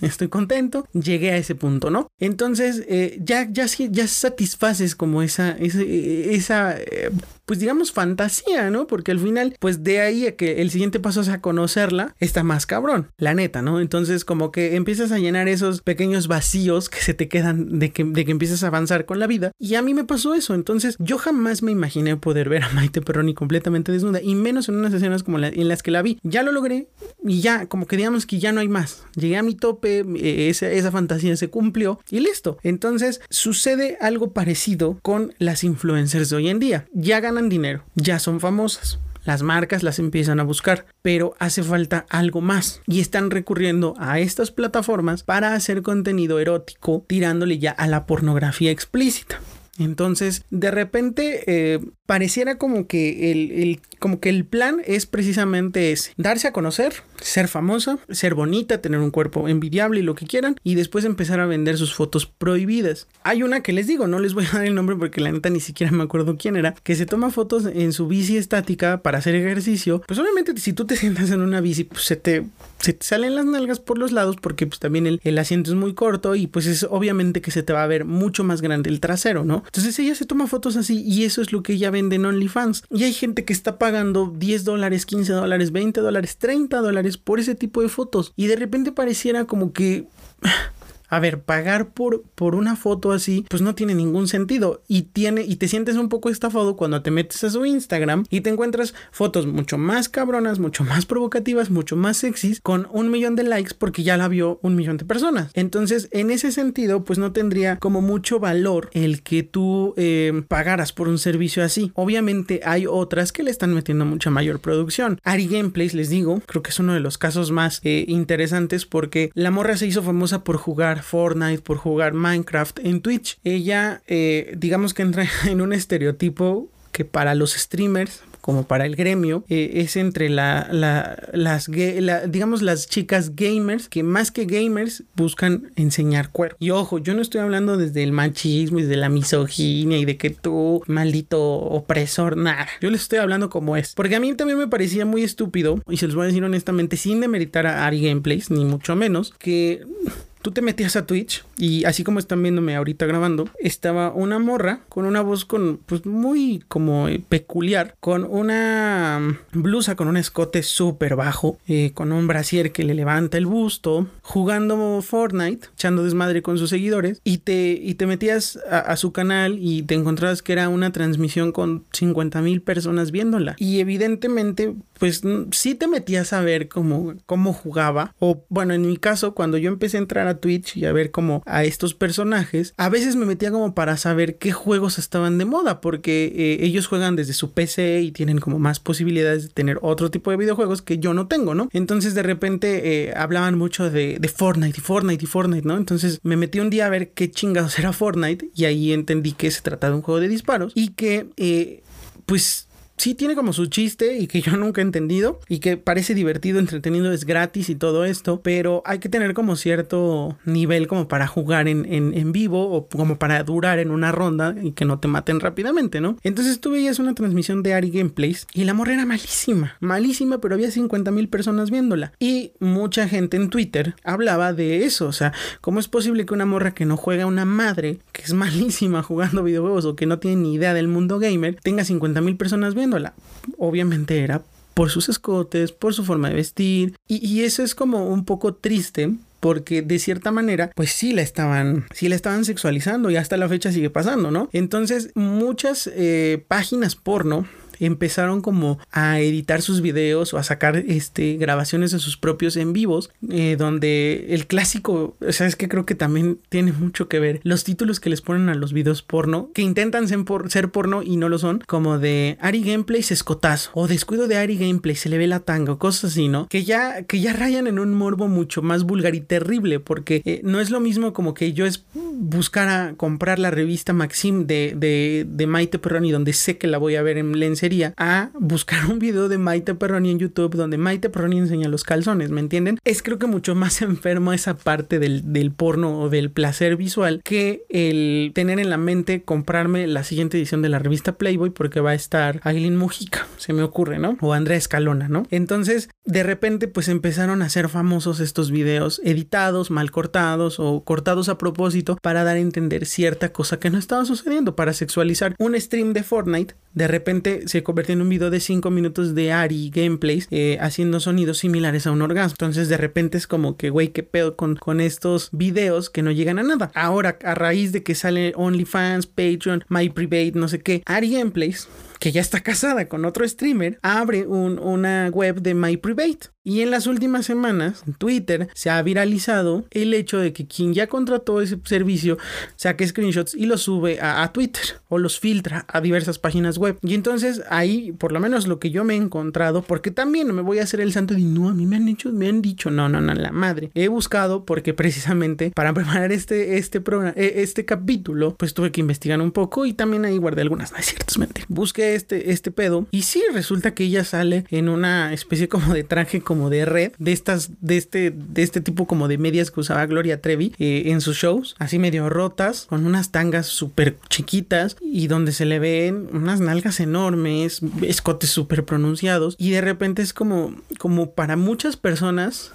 Speaker 1: estoy contento, llegué a ese punto, ¿no? Entonces, eh, ya, ya, ya satisfaces como esa, esa, eh, pues digamos, fantasía, ¿no? Porque al final, pues de ahí a que el siguiente paso sea conocerla, está más cabrón, la neta, ¿no? Entonces, como que empiezas a llenar esos pequeños vacíos que se te quedan de que, de que empiezas a avanzar con la vida. Y a mí me pasó eso. Entonces, yo jamás me imaginé poder ver a Maite Perroni completamente desnuda, y menos en unas escenas como la, en las que la vi. Ya lo logré, y ya, como que digamos que ya no hay más. Llegué a mi tope, eh, esa, esa fantasía se cumplió, y listo. Entonces, sucede algo parecido con las influencers de hoy en día. Ya dinero, ya son famosas. Las marcas las empiezan a buscar, pero hace falta algo más y están recurriendo a estas plataformas para hacer contenido erótico tirándole ya a la pornografía explícita. Entonces, de repente, eh, pareciera como que el, como que el plan es precisamente ese, darse a conocer, ser famosa, ser bonita, tener un cuerpo envidiable y lo que quieran, y después empezar a vender sus fotos prohibidas. Hay una que les digo, no les voy a *laughs* dar el nombre porque la neta ni siquiera me acuerdo quién era, que se toma fotos en su bici estática para hacer ejercicio. Pues obviamente si tú te *laughs* sientas en una bici, pues se te, se te salen las nalgas por los lados porque pues también el, el asiento es muy corto y pues es obviamente que se te va a ver mucho más grande el trasero, ¿no? Entonces ella se toma fotos así y eso es lo que ella vende en OnlyFans. Y hay gente que está pagando 10 dólares, 15 dólares, 20 dólares, 30 dólares por ese tipo de fotos. Y de repente pareciera como que a ver, pagar por, por una foto así, pues no tiene ningún sentido. Y tiene, y te sientes un poco estafado cuando te metes a su Instagram y te encuentras fotos mucho más cabronas, mucho más provocativas, mucho más sexys, con un millón de likes porque ya la vio un millón de personas. Entonces, en ese sentido, pues no tendría como mucho valor el que tú eh, pagaras por un servicio así. Obviamente hay otras que le están metiendo mucha mayor producción. Ari Gameplays, les digo, creo que es uno de los casos más eh, interesantes porque la morra se hizo famosa por jugar Fortnite, por jugar Minecraft en Twitch. Ella, eh, digamos que entra *laughs* en un estereotipo que para los streamers como para el gremio, eh, es entre la, las, digamos, las chicas gamers que más que gamers buscan enseñar cuerpo. Y ojo, yo no estoy hablando desde el machismo y de la misoginia y de que tú, maldito opresor, nada. Yo les estoy hablando como es. Porque a mí también me parecía muy estúpido, y se los voy a decir honestamente, sin demeritar a Ari Gameplays, ni mucho menos, que tú te metías a Twitch y así como están viéndome ahorita grabando, estaba una morra con una voz con pues muy como eh, peculiar, con una mm, blusa con un escote súper bajo, eh, con un brasier que le levanta el busto, jugando Fortnite, echando desmadre con sus seguidores y te, y te metías a, a su canal y te encontrabas que era una transmisión con 50 mil personas viéndola. Y evidentemente pues sí te metías a ver cómo, cómo jugaba o bueno en mi caso cuando yo empecé a entrar a Twitch y a ver como a estos personajes, a veces me metía como para saber qué juegos estaban de moda, porque eh, ellos juegan desde su PC y tienen como más posibilidades de tener otro tipo de videojuegos que yo no tengo, ¿no? Entonces de repente eh, hablaban mucho de, de, Fortnite y Fortnite y Fortnite, ¿no? Entonces me metí un día a ver qué chingados era Fortnite y ahí entendí que se trata de un juego de disparos y que, eh, pues sí tiene como su chiste y que *laughs* yo nunca he entendido y que parece divertido, entretenido, es gratis y todo esto, pero hay que tener como cierto nivel como para jugar en, en, vivo o como para durar en una ronda y que no te maten rápidamente, ¿no? Entonces tú veías una transmisión de Ari Gameplays y la morra era malísima, malísima, pero había 50 mil personas viéndola y mucha gente en Twitter hablaba de eso, o sea, ¿cómo es posible que una morra que no juega una madre, que es *laughs* malísima jugando videojuegos o que no tiene ni idea del mundo gamer, tenga 50 mil personas Obviamente era por sus escotes, por su forma de vestir. Y, eso es como un poco triste porque de cierta manera, pues sí la estaban, sí la estaban sexualizando y hasta la fecha sigue pasando, ¿no? Entonces, muchas eh, páginas porno empezaron como a editar sus videos o a sacar este, grabaciones de sus propios en vivos, eh, donde el clásico, o sea, es que creo que también tiene mucho que ver los títulos que les ponen a los videos porno, que intentan ser, ser porno y no lo son, como de Ari Gameplay se escotazo, o descuido de Ari Gameplay se le ve la tanga, o cosas así, ¿no? Que ya, que ya rayan en un morbo mucho más vulgar y terrible, porque eh, no es lo mismo como que yo es buscar comprar la revista Maxim de, de, de Maite Perroni, donde sé que la voy a ver en lense a buscar un video de Maite Perroni en YouTube donde Maite Perroni enseña los calzones, ¿me entienden? Es creo que mucho más *laughs* enfermo esa parte del, del porno o del placer visual que el tener en la mente comprarme la siguiente edición de la revista Playboy porque va a estar Aileen Mujica, *laughs* se me ocurre, ¿no? O Andrea Escalona, ¿no? Entonces, de repente, pues empezaron a ser famosos estos videos editados, mal cortados o cortados a propósito para dar a entender cierta cosa que no estaba sucediendo, para sexualizar un stream de Fortnite. De repente se se convierte en un video de 5 minutos de Ari gameplays eh, haciendo sonidos similares a un orgasmo. Entonces de repente es como que, güey, qué pedo con, con estos videos que no llegan a nada. Ahora, a raíz de que sale OnlyFans, Patreon, My Private, no sé qué, Ari Gameplays que ya está casada con otro streamer, abre un, una web de My Private. Y en las últimas semanas, en Twitter, se ha viralizado el hecho de que quien ya contrató ese servicio saque screenshots y los sube a, Twitter o los filtra a diversas páginas web. Y entonces ahí, por lo menos lo que yo me he encontrado, porque también me voy a hacer el santo de no, a mí me han dicho, me han dicho, no, no, no, la madre. He buscado porque precisamente para *laughs* preparar este, este programa, e, este capítulo, pues tuve que investigar un poco y también ahí guardé algunas, no es cierto, es mentira. Busqué este, este pedo. Y sí, resulta que ella sale en una especie como de traje como de red, de estas, de este, de este tipo como de medias que usaba Gloria Trevi eh, en sus shows, así medio rotas, con unas tangas súper chiquitas y donde se le ven unas nalgas enormes, escotes súper pronunciados. Y de repente es como, como para muchas personas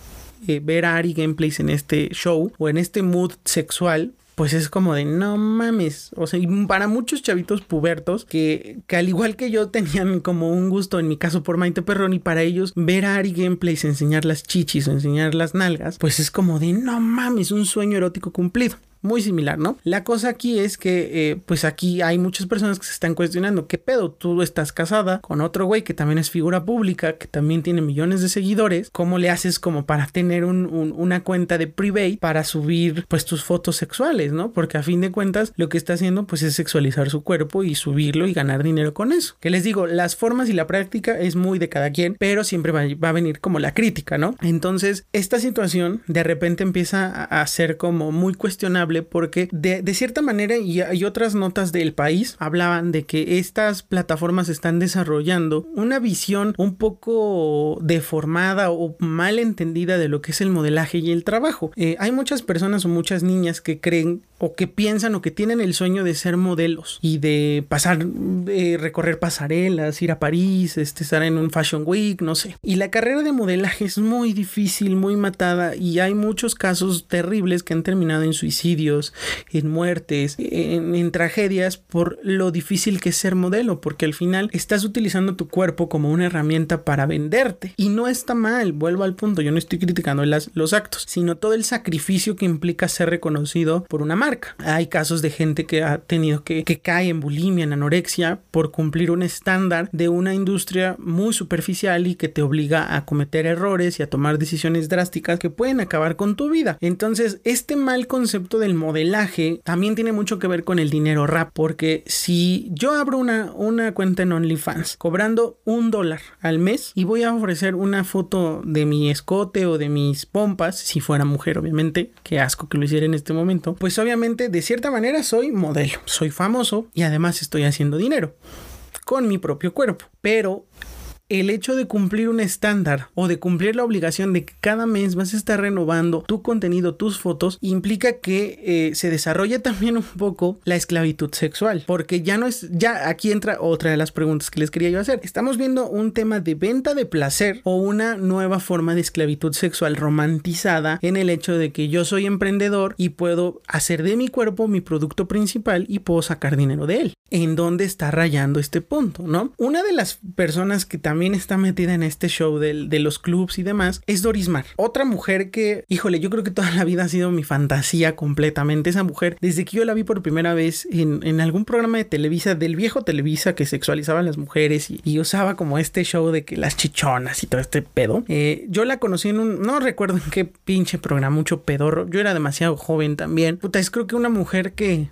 Speaker 1: eh, ver a Ari Gameplays en este show o en este mood sexual pues es como de no mames. O sea, para muchos chavitos pubertos que, que al igual que yo tenían como un gusto, en mi caso por Maite Perroni, para ellos ver a Ari Gameplays enseñar las chichis o enseñar las nalgas, pues es como de no mames, un sueño erótico cumplido muy similar, ¿no? La cosa aquí es que, eh, pues aquí hay muchas personas que se están cuestionando, ¿qué pedo? Tú estás casada con otro güey que también es figura pública, que también tiene millones de seguidores, ¿cómo le haces como para tener una cuenta de private para subir pues tus fotos sexuales, ¿no? Porque a fin de cuentas lo que está haciendo pues es sexualizar su cuerpo y subirlo y ganar dinero con eso. Que les digo, las formas y la práctica es muy de cada quien, pero siempre va, a venir como la crítica, ¿no? Entonces, esta situación de repente empieza a ser como muy cuestionable porque de, cierta manera y, hay otras notas del país hablaban de que estas plataformas están desarrollando una visión un poco deformada o mal entendida de lo que es el modelaje y el trabajo. Eh, hay muchas personas o muchas niñas que creen o que piensan o que tienen el sueño de ser modelos y de pasar, de recorrer pasarelas, ir a París, este, estar en un Fashion Week, no sé. Y la carrera de modelaje es muy difícil, muy matada y hay muchos casos terribles que han terminado en suicidios, en muertes, en, tragedias por lo difícil que es ser modelo, porque al final estás utilizando tu cuerpo como una herramienta para venderte y no está mal, vuelvo al punto, yo no estoy criticando las, los actos, sino todo el sacrificio que implica ser reconocido por una marca hay casos de gente que ha tenido que, que cae en bulimia, en anorexia, por cumplir un estándar de una industria muy superficial y que te obliga a cometer errores y a tomar decisiones drásticas que pueden acabar con tu vida. Entonces, este mal concepto del modelaje también tiene mucho que ver con el dinero rap, porque si yo abro una, una cuenta en OnlyFans cobrando un dólar al mes y voy a ofrecer una foto de mi escote o de mis pompas, si fuera mujer, obviamente, qué asco que lo hiciera en este momento, pues obviamente de cierta manera soy modelo, soy famoso y además estoy haciendo dinero con mi propio cuerpo. Pero el hecho de cumplir un estándar o de cumplir la obligación de que cada mes vas a estar renovando tu contenido, tus fotos, implica que eh, se desarrolle también un poco la esclavitud sexual, porque ya no es, ya aquí entra otra de las preguntas que les quería yo hacer. Estamos viendo un tema de venta de placer o una nueva forma de esclavitud sexual romantizada en el hecho de que yo soy emprendedor y puedo hacer de mi cuerpo mi producto principal y puedo sacar dinero de él. ¿En dónde está rayando este punto, no? Una de las personas que también está metida en este show de, los clubs y demás, es Doris Mar. Otra mujer que, híjole, yo creo que toda la vida ha sido mi fantasía completamente. Esa mujer, desde que yo la vi por primera vez en, algún programa de Televisa, del viejo Televisa que sexualizaba a las mujeres y, usaba como este show de que las chichonas y todo este pedo. Eh, yo la conocí en un, no recuerdo en qué pinche programa, mucho pedorro. Yo era demasiado joven también. Puta, es creo que una mujer que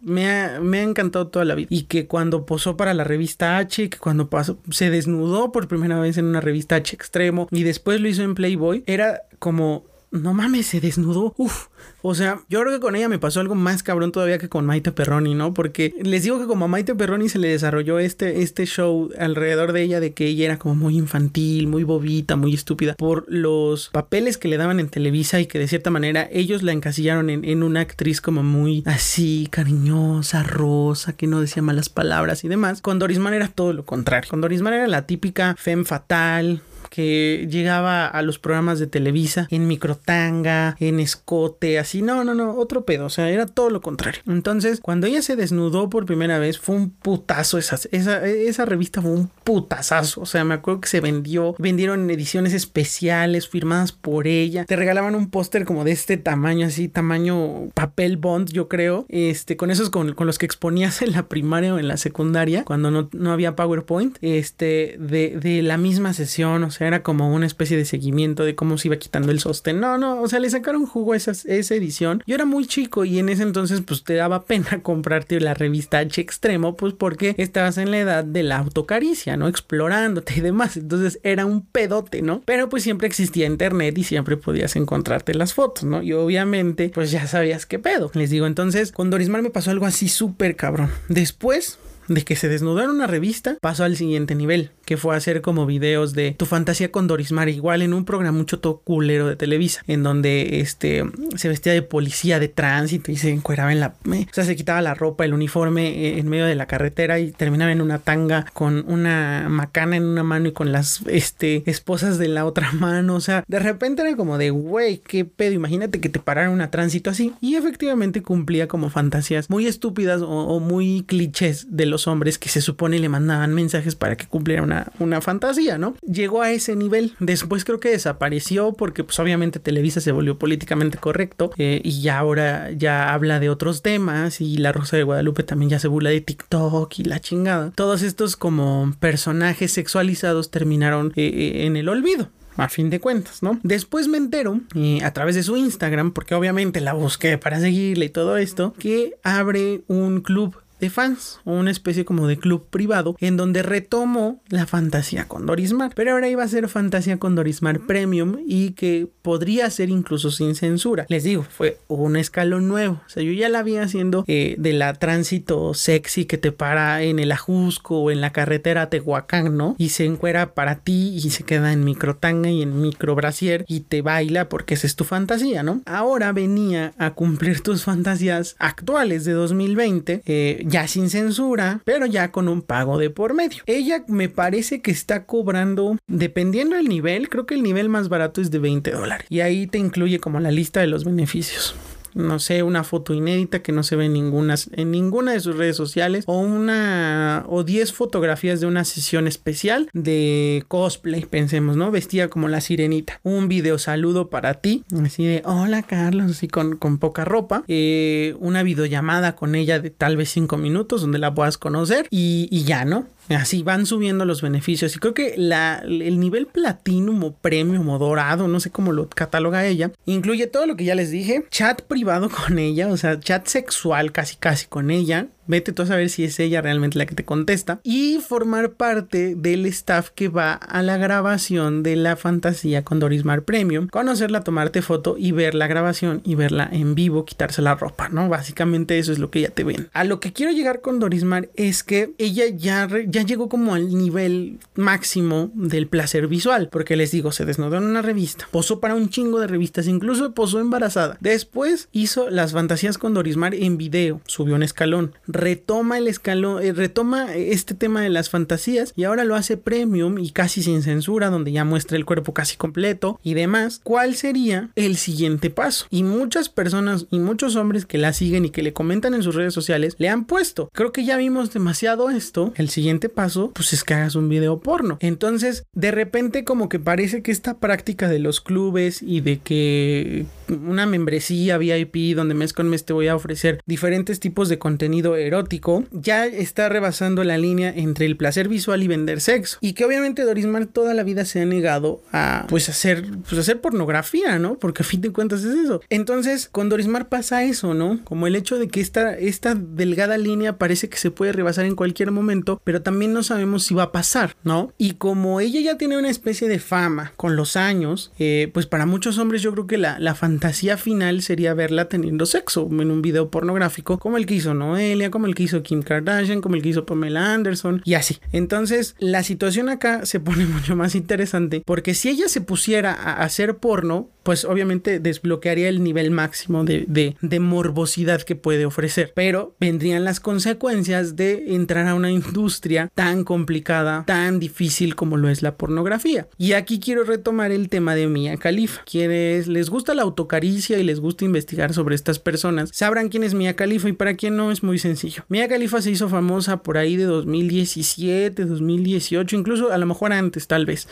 Speaker 1: me, ha, me ha encantado toda la vida. Y que cuando posó para la revista H, que cuando pasó, se desnudó por primera vez en una revista H extremo y después lo hizo en Playboy, era como no mames, se desnudó. Uf. O sea, yo creo que con ella me pasó algo más cabrón todavía que con Maite Perroni, ¿no? Porque les digo que como a Maite Perroni se le desarrolló este, este show alrededor de ella de que ella era como muy infantil, muy bobita, muy estúpida por los papeles que le daban en Televisa y que de cierta manera ellos la encasillaron en, en una actriz como muy así, cariñosa, rosa, que no decía malas palabras y demás. Con Dorisman era todo lo contrario. Con Dorisman era la típica femme fatal, que llegaba a los programas de Televisa en microtanga, en escote, así, no, no, no, otro pedo, o sea, era todo lo contrario. Entonces, cuando ella se desnudó por primera vez, fue un putazo, esa, esa, esa revista fue un putazazo, o sea, me acuerdo que se vendió, vendieron ediciones especiales firmadas por ella, te regalaban un póster como de este tamaño, así, tamaño papel bond, yo creo, este, con esos con, con los que exponías en la primaria o en la secundaria, cuando no, no había PowerPoint, este, de, de la misma sesión, o sea, era como una especie de seguimiento de cómo se iba quitando el sostén. No, no, o sea, le sacaron jugo esa, esa edición. Yo era muy chico y en ese entonces pues te daba pena *laughs* comprarte la revista H Extremo, pues porque estabas en la edad de la autocaricia, ¿no? Explorándote y demás. Entonces era un pedote, ¿no? Pero pues siempre existía internet y siempre podías encontrarte las fotos, ¿no? Y obviamente pues ya sabías qué pedo. Les digo, entonces con Dorismar me pasó algo así súper cabrón. Después de que se desnudó en una revista, pasó al siguiente nivel, que fue hacer como videos de tu fantasía con Dorismar, igual en un programa mucho todo culero de Televisa, en donde este se vestía de policía de tránsito y se encueraba en la, o sea, se quitaba la ropa, el uniforme eh, en medio de la carretera y terminaba en una tanga con una macana en una mano y con las este esposas de la otra *laughs* mano, o sea, de repente era como de, güey, qué pedo, imagínate que te pararan una tránsito así. Y efectivamente cumplía como fantasías muy estúpidas o, o muy clichés de los hombres que se supone le mandaban mensajes para que cumpliera una, una fantasía, ¿no? Llegó a ese nivel. Después creo que desapareció porque pues obviamente Televisa se volvió políticamente correcto eh, y ya ahora ya habla de otros temas y la Rosa de Guadalupe también ya se burla de TikTok y la chingada. Todos estos como personajes sexualizados terminaron eh, eh, en el olvido a fin de cuentas, ¿no? Después me entero a través de su Instagram, porque obviamente la busqué para seguirle y todo esto, que abre un club de fans, una especie como de club privado en donde retomó la fantasía con Dorismar, pero ahora iba a ser fantasía con Dorismar Premium y que podría ser incluso sin censura. Les digo, fue un escalón nuevo, o sea, yo ya la vi haciendo eh, de la tránsito sexy que te para en el Ajusco o en la carretera a Tehuacán, ¿no? Y se encuera para ti y se queda en microtanga y en micro brasier y te baila porque esa es tu fantasía, ¿no? Ahora venía a cumplir tus fantasías actuales de 2020, eh, ya sin censura, pero ya con un pago de por medio. Ella me parece que está cobrando, dependiendo del nivel, creo que el nivel más barato es de 20 dólares. Y ahí te incluye como la lista de los beneficios no sé, una foto inédita que no se ve en ninguna, en ninguna de sus redes sociales o una o 10 fotografías de una sesión especial de cosplay, pensemos, ¿no? Vestida como la sirenita. Un video saludo para ti, así de hola Carlos, así con, con poca ropa. Eh, una videollamada con ella de tal vez 5 minutos donde la puedas conocer y, y ya, ¿no? Así van subiendo los beneficios. Y creo que la, el nivel platinum o premium o dorado, no sé cómo lo cataloga ella, incluye todo lo que ya les dije: chat privado *laughs* con ella, o sea, chat sexual casi casi con ella, vete tú a saber si es ella realmente la que te contesta, y formar parte del staff que va a la grabación de la fantasía con Dorismar Premium, conocerla, tomarte foto y ver la grabación y verla en vivo, quitarse la ropa, ¿no? Básicamente eso es lo que ya te ven. A lo que quiero llegar con Dorismar es que ella ya, ya llegó como al nivel máximo del placer visual, porque les digo, se desnudó en una revista, posó para un chingo de revistas, incluso posó embarazada. Después hizo las fantasías con Dorismar en video, subió un escalón, retoma el escalón, eh, retoma este tema de las fantasías y ahora lo hace premium y casi sin censura, donde ya muestra el cuerpo casi completo y demás. ¿Cuál sería el siguiente paso? Y muchas personas y muchos hombres que la siguen y que le comentan en sus redes sociales le han puesto. Creo que ya vimos demasiado esto. El siguiente paso, pues es que hagas un video porno. Entonces, de repente como que parece que esta práctica de los clubes y de que una membresía VIP donde mes con mes te voy a ofrecer diferentes tipos de contenido erótico, ya está rebasando la línea entre el placer visual y vender sexo. Y que obviamente Dorismar toda la vida se ha negado a pues hacer, pues hacer pornografía, ¿no? Porque a fin de cuentas es eso. Entonces, con Dorismar pasa eso, ¿no? Como el hecho de que esta, esta delgada línea parece que se puede rebasar en cualquier momento, pero también no sabemos si va a pasar, ¿no? Y como ella ya tiene una especie de fama con los años, eh, pues para muchos hombres yo creo que la, la fantasía final sería verla teniendo sexo en un video pornográfico, como el que hizo Noelia, como el que hizo Kim Kardashian, como el que hizo Pamela Anderson y así. Entonces, la situación acá *laughs* se pone mucho más interesante porque si ella se pusiera a hacer porno, pues obviamente desbloquearía el nivel máximo de, de, morbosidad que puede ofrecer. Pero vendrían las consecuencias de entrar a una industria tan complicada, tan difícil como lo es la pornografía. Y aquí quiero retomar el tema de Mia Khalifa. Quienes les gusta la autocaricia y les gusta investigar sobre estas personas, sabrán quién es Mia Khalifa y para quien no es muy sencillo. Mia Khalifa se hizo famosa por ahí de 2017, 2018, incluso a lo mejor antes tal vez.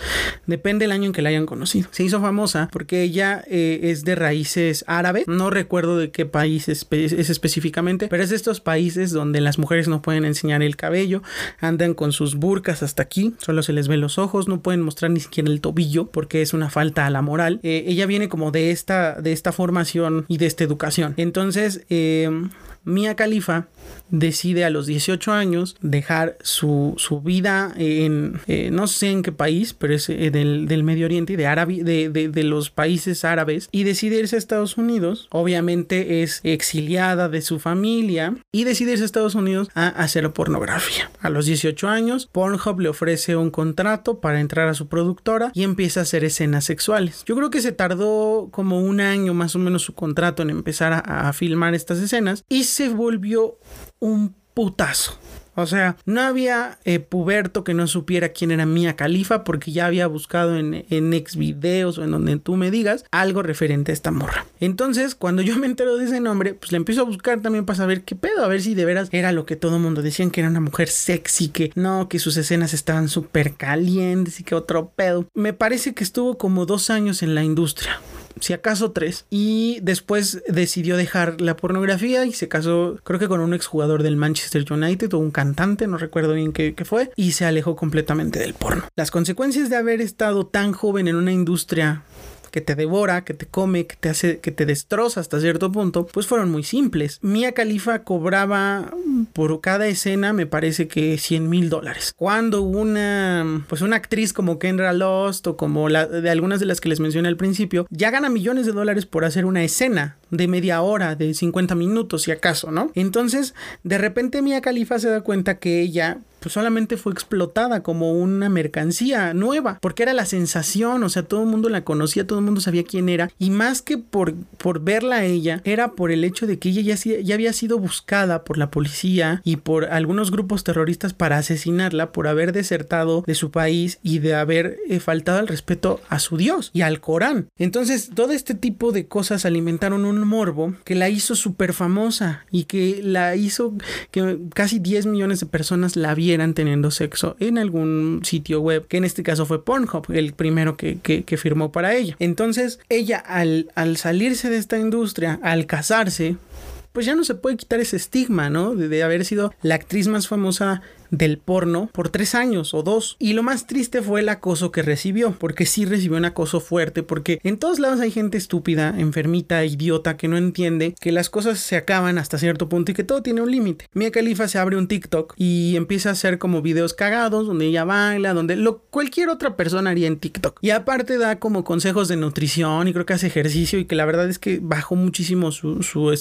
Speaker 1: Depende del año en que la hayan conocido. Se hizo famosa porque ella eh, es de raíces árabes. No recuerdo de qué país es, específicamente, pero es de estos países donde las mujeres no pueden enseñar el cabello, andan con sus burcas hasta aquí, solo se les ven los ojos, no pueden mostrar ni siquiera el tobillo porque es una falta a la moral. Eh, ella viene como de esta, de esta formación y de esta educación. Entonces, eh, Mia Khalifa decide a los 18 años dejar su, vida en, eh, no sé en qué país, pero es eh, del, Medio Oriente y de, de, de, los países árabes, y decide irse a Estados Unidos. Obviamente es exiliada de su familia y decide irse a Estados Unidos a hacer pornografía. A los 18 años, Pornhub le ofrece un contrato para entrar a su productora y empieza a hacer escenas sexuales. Yo creo que se tardó como un año más o menos su contrato en empezar a, a filmar estas escenas y se volvió un putazo. O sea, no había eh, puberto que no supiera quién era Mia Califa porque ya había buscado en, en ex videos o en donde tú me digas algo referente a esta morra. Entonces, cuando yo me entero de ese nombre, pues le empiezo a buscar también para saber qué pedo, a ver si de veras era lo que todo el mundo decían que era una mujer sexy, que no, que sus escenas estaban súper calientes y que otro pedo. Me parece que estuvo como dos años en la industria si acaso tres. Y después decidió dejar la pornografía y se casó, creo que con un exjugador del Manchester United o un cantante, no recuerdo bien qué, qué, fue, y se alejó completamente del porno. Las consecuencias de haber estado tan joven en una industria que te devora, que te come, que te hace, que te destroza hasta cierto punto, pues fueron muy simples. Mia Khalifa cobraba por cada escena, me parece que 100 mil dólares. Cuando una, pues una actriz como Kendra Lost o como de algunas de las que les mencioné al principio, ya gana millones de dólares por hacer una escena de media hora, de 50 minutos, si acaso, ¿no? Entonces, de repente Mia Khalifa se da cuenta que ella pues solamente fue explotada como una mercancía nueva, porque era la sensación, o sea, todo el mundo la conocía, todo el mundo sabía quién era, y más que por, por verla a ella, era por el hecho de que ella ya, había sido buscada por la policía y por algunos grupos terroristas para asesinarla por haber desertado de su país y de haber eh, faltado al respeto a su Dios y al Corán. Entonces, todo este tipo de cosas alimentaron un morbo que la hizo súper famosa y que la hizo que casi 10 millones de personas la vieran teniendo sexo en algún sitio web, que en este caso fue Pornhub, el primero que, que, firmó para ella. Entonces, ella al, al salirse de esta industria, al casarse, pues ya no se puede quitar ese estigma, ¿no? De, haber sido la actriz más famosa del porno por tres años o dos. Y lo más triste fue el acoso que recibió, porque sí recibió un acoso fuerte, porque en todos lados hay gente estúpida, enfermita, idiota, que no entiende que las cosas se acaban hasta cierto punto y que todo tiene un límite. Mia Khalifa se abre un TikTok y empieza a hacer como videos cagados donde ella baila, donde lo cualquier otra persona haría en TikTok. Y aparte da como consejos de nutrición y creo que hace ejercicio y que la verdad es que bajó muchísimo su, su,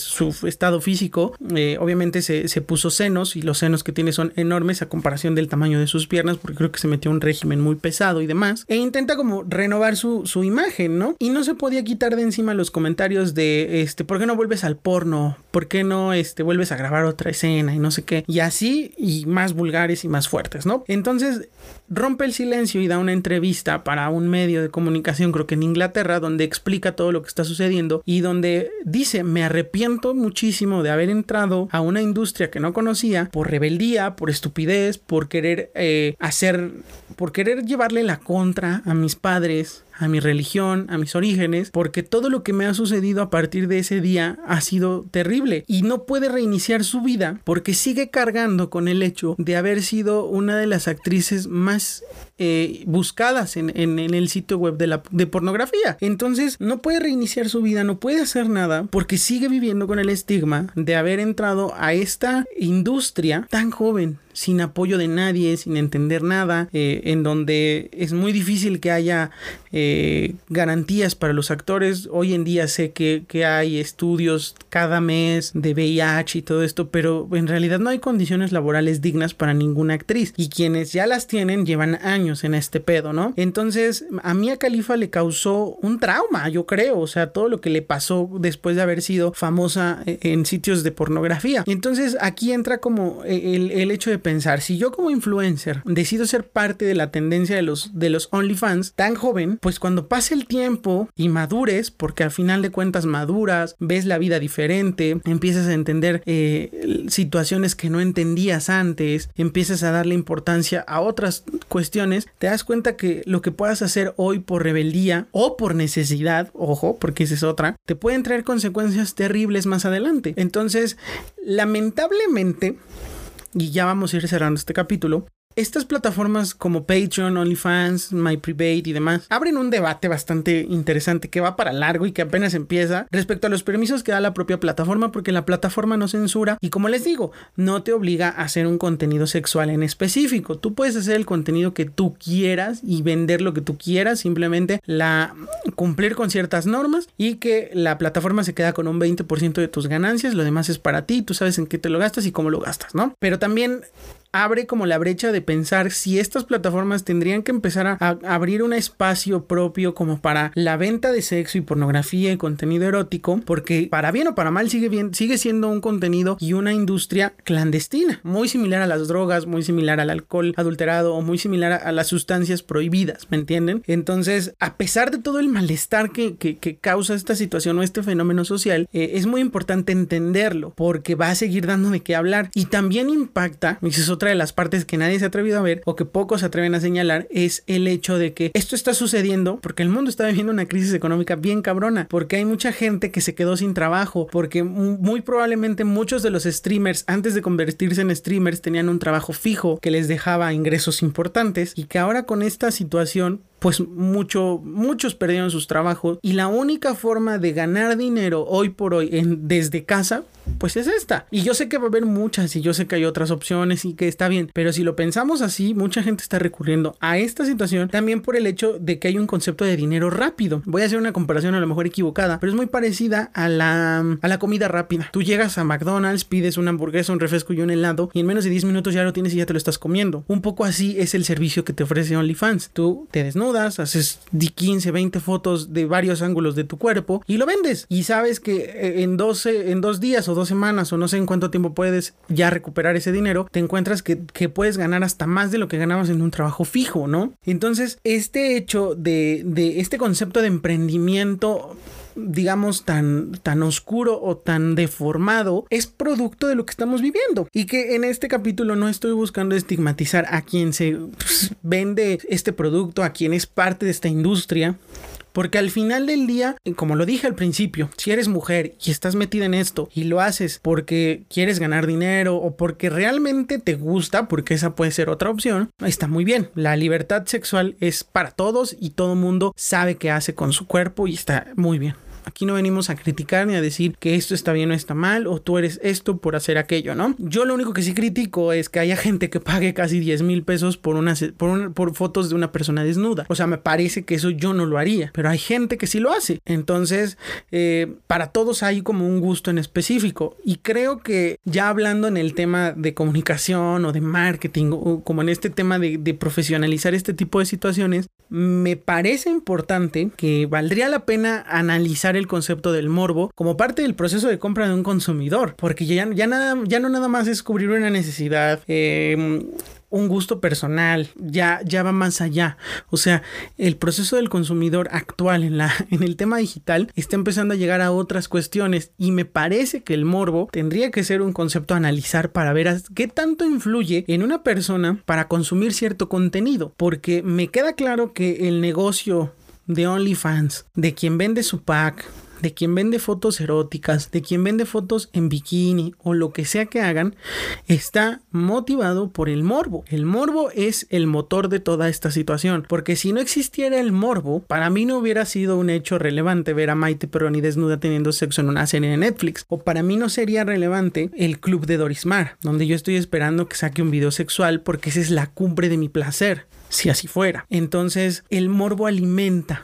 Speaker 1: estado físico. Eh, obviamente se, se puso senos y los senos que tiene son enormes a comparación del tamaño de sus piernas porque creo que se metió un régimen muy pesado y demás. E intenta como renovar su, su imagen, ¿no? Y no se podía quitar de encima los comentarios de, este, ¿por qué no vuelves al porno? ¿Por qué no, este, vuelves a grabar otra escena y no sé qué? Y así, y más vulgares y más fuertes, ¿no? Entonces, rompe el silencio y da una entrevista para un medio de comunicación, creo que en Inglaterra, donde explica todo lo que está sucediendo y donde dice, me arrepiento muchísimo de haber entrado a una industria que no conocía por rebeldía, por estupidez, por querer eh, hacer, por querer llevarle la contra a mis padres, a mi religión, a mis orígenes, porque todo lo que me ha sucedido a partir de ese día ha sido terrible y no puede reiniciar su vida porque sigue cargando con el hecho de haber sido una de las actrices más eh, buscadas en, el sitio web de, la, de pornografía. Entonces no puede reiniciar su vida, no puede hacer nada porque sigue viviendo con el estigma de haber entrado a esta industria tan joven, sin apoyo de nadie, sin entender nada, eh, en donde es muy difícil que haya eh, garantías para los actores. Hoy en día sé que, que, hay estudios cada mes de VIH y todo esto, pero en realidad no hay condiciones laborales dignas para ninguna actriz. Y quienes ya las tienen llevan años en este pedo, ¿no? Entonces, a Mia Khalifa le causó un trauma, yo creo, o sea, todo lo que le pasó después de haber sido famosa eh, en sitios de pornografía. Entonces, aquí entra como el, el hecho de pensar, si yo como influencer decido ser parte de la tendencia de los, de los OnlyFans tan joven, pues cuando pase el tiempo y madures, porque al final de cuentas maduras, ves la vida diferente, empiezas a entender eh, situaciones que no entendías antes, empiezas a darle importancia a otras cuestiones, te das cuenta que lo que puedas hacer hoy por rebeldía o por necesidad, ojo, porque esa es otra, te pueden traer consecuencias terribles más adelante. Entonces, lamentablemente, y ya vamos a ir cerrando este capítulo, estas plataformas como Patreon, OnlyFans, MyPrivate y demás abren un debate bastante interesante que va para largo y que apenas empieza respecto a los permisos que da la propia plataforma porque la plataforma no censura y como les digo, no te obliga a hacer un contenido sexual en específico. Tú puedes hacer el contenido que tú quieras y vender lo que tú quieras, simplemente la cumplir con ciertas normas y que la plataforma se queda con un 20% de tus ganancias, lo demás es para ti, tú sabes en qué te lo gastas y cómo lo gastas, ¿no? Pero también abre como la brecha de pensar si estas plataformas tendrían que empezar a, abrir un espacio propio como para la venta de sexo y pornografía y contenido erótico, porque para bien o para mal sigue, siendo un contenido y una industria clandestina, muy similar a las drogas, muy similar al alcohol adulterado o muy similar a, las sustancias prohibidas, ¿me entienden? Entonces, a pesar de todo el malestar que, causa esta situación o este fenómeno social, eh, es muy importante entenderlo, porque va a seguir dando de qué hablar y también impacta, y eso es de las partes que nadie se ha atrevido a ver o que pocos se atreven a señalar es el hecho de que esto está sucediendo porque el mundo está viviendo una crisis económica bien cabrona, porque hay mucha gente que se quedó sin trabajo, porque muy probablemente muchos de los streamers antes de convertirse en streamers tenían un trabajo fijo que les dejaba ingresos importantes y que ahora con esta situación pues mucho, muchos perdieron sus trabajos y la única forma de ganar dinero hoy por hoy en, desde casa pues es esta. Y yo sé que va a haber muchas y yo sé que hay otras opciones y que está bien, pero si lo pensamos así, mucha gente está recurriendo a esta situación también por el hecho de que hay un concepto de dinero rápido. Voy a hacer una comparación a lo mejor equivocada, pero es muy parecida a la, a la comida rápida. Tú llegas a McDonald's, pides una hamburguesa, un refresco y un helado y en menos de 10 minutos ya lo tienes y ya te lo estás comiendo. Un poco así es el servicio que te ofrece OnlyFans. Tú te desnudas haces 15, 20 fotos de varios ángulos de tu cuerpo y lo vendes. Y sabes que eh, en, 12, en dos días o dos semanas o no sé en cuánto tiempo puedes ya recuperar ese dinero, te encuentras que, puedes ganar hasta más de lo que ganabas en un trabajo fijo, ¿no? Entonces, este hecho de, de este concepto de emprendimiento digamos, tan, tan oscuro o tan deformado es producto de lo que estamos viviendo. Y que en este capítulo no estoy buscando estigmatizar a quien se pues, vende este producto, a quien es parte de esta industria Porque al final del día, como lo dije al principio, si eres mujer y estás metida en esto y lo haces porque quieres ganar dinero o porque realmente te gusta, porque esa puede ser otra opción, está muy bien. La libertad sexual es para todos y todo mundo sabe qué hace con su cuerpo y está muy bien. Aquí no venimos a criticar ni a decir que esto está bien o está mal o tú eres esto por hacer aquello, ¿no? Yo lo único que sí critico es que haya gente que pague casi 10 mil pesos por, una, por, fotos de una persona desnuda. O sea, me parece que eso yo no lo haría, pero hay gente que sí lo hace. Entonces, eh, para todos hay como un gusto en específico y creo que ya hablando en el tema de comunicación o de marketing o como en este tema de, de profesionalizar este tipo de situaciones, me parece importante que valdría la pena analizar el concepto del morbo como parte del proceso de compra de un consumidor, porque ya, ya, nada, ya no nada más es cubrir una necesidad, eh, un gusto personal, ya, ya va más allá. O sea, el proceso del consumidor actual en, la, *laughs* en el tema digital está empezando a llegar a otras cuestiones y me parece que el morbo tendría que ser un concepto a analizar para ver qué tanto influye en una persona para consumir cierto contenido, porque me queda claro que el negocio de OnlyFans, de quien vende su pack, de quien vende fotos eróticas, de quien vende fotos en bikini o lo que sea que hagan, está motivado por el morbo. El morbo es el motor de toda esta situación, porque si no existiera el morbo, para mí no hubiera sido un hecho relevante ver a Maite Peroni desnuda teniendo sexo en una serie de Netflix, o para mí no sería relevante el club de Dorismar, donde yo estoy esperando que saque un video sexual porque esa es la cumbre de mi placer si así fuera. Entonces el morbo alimenta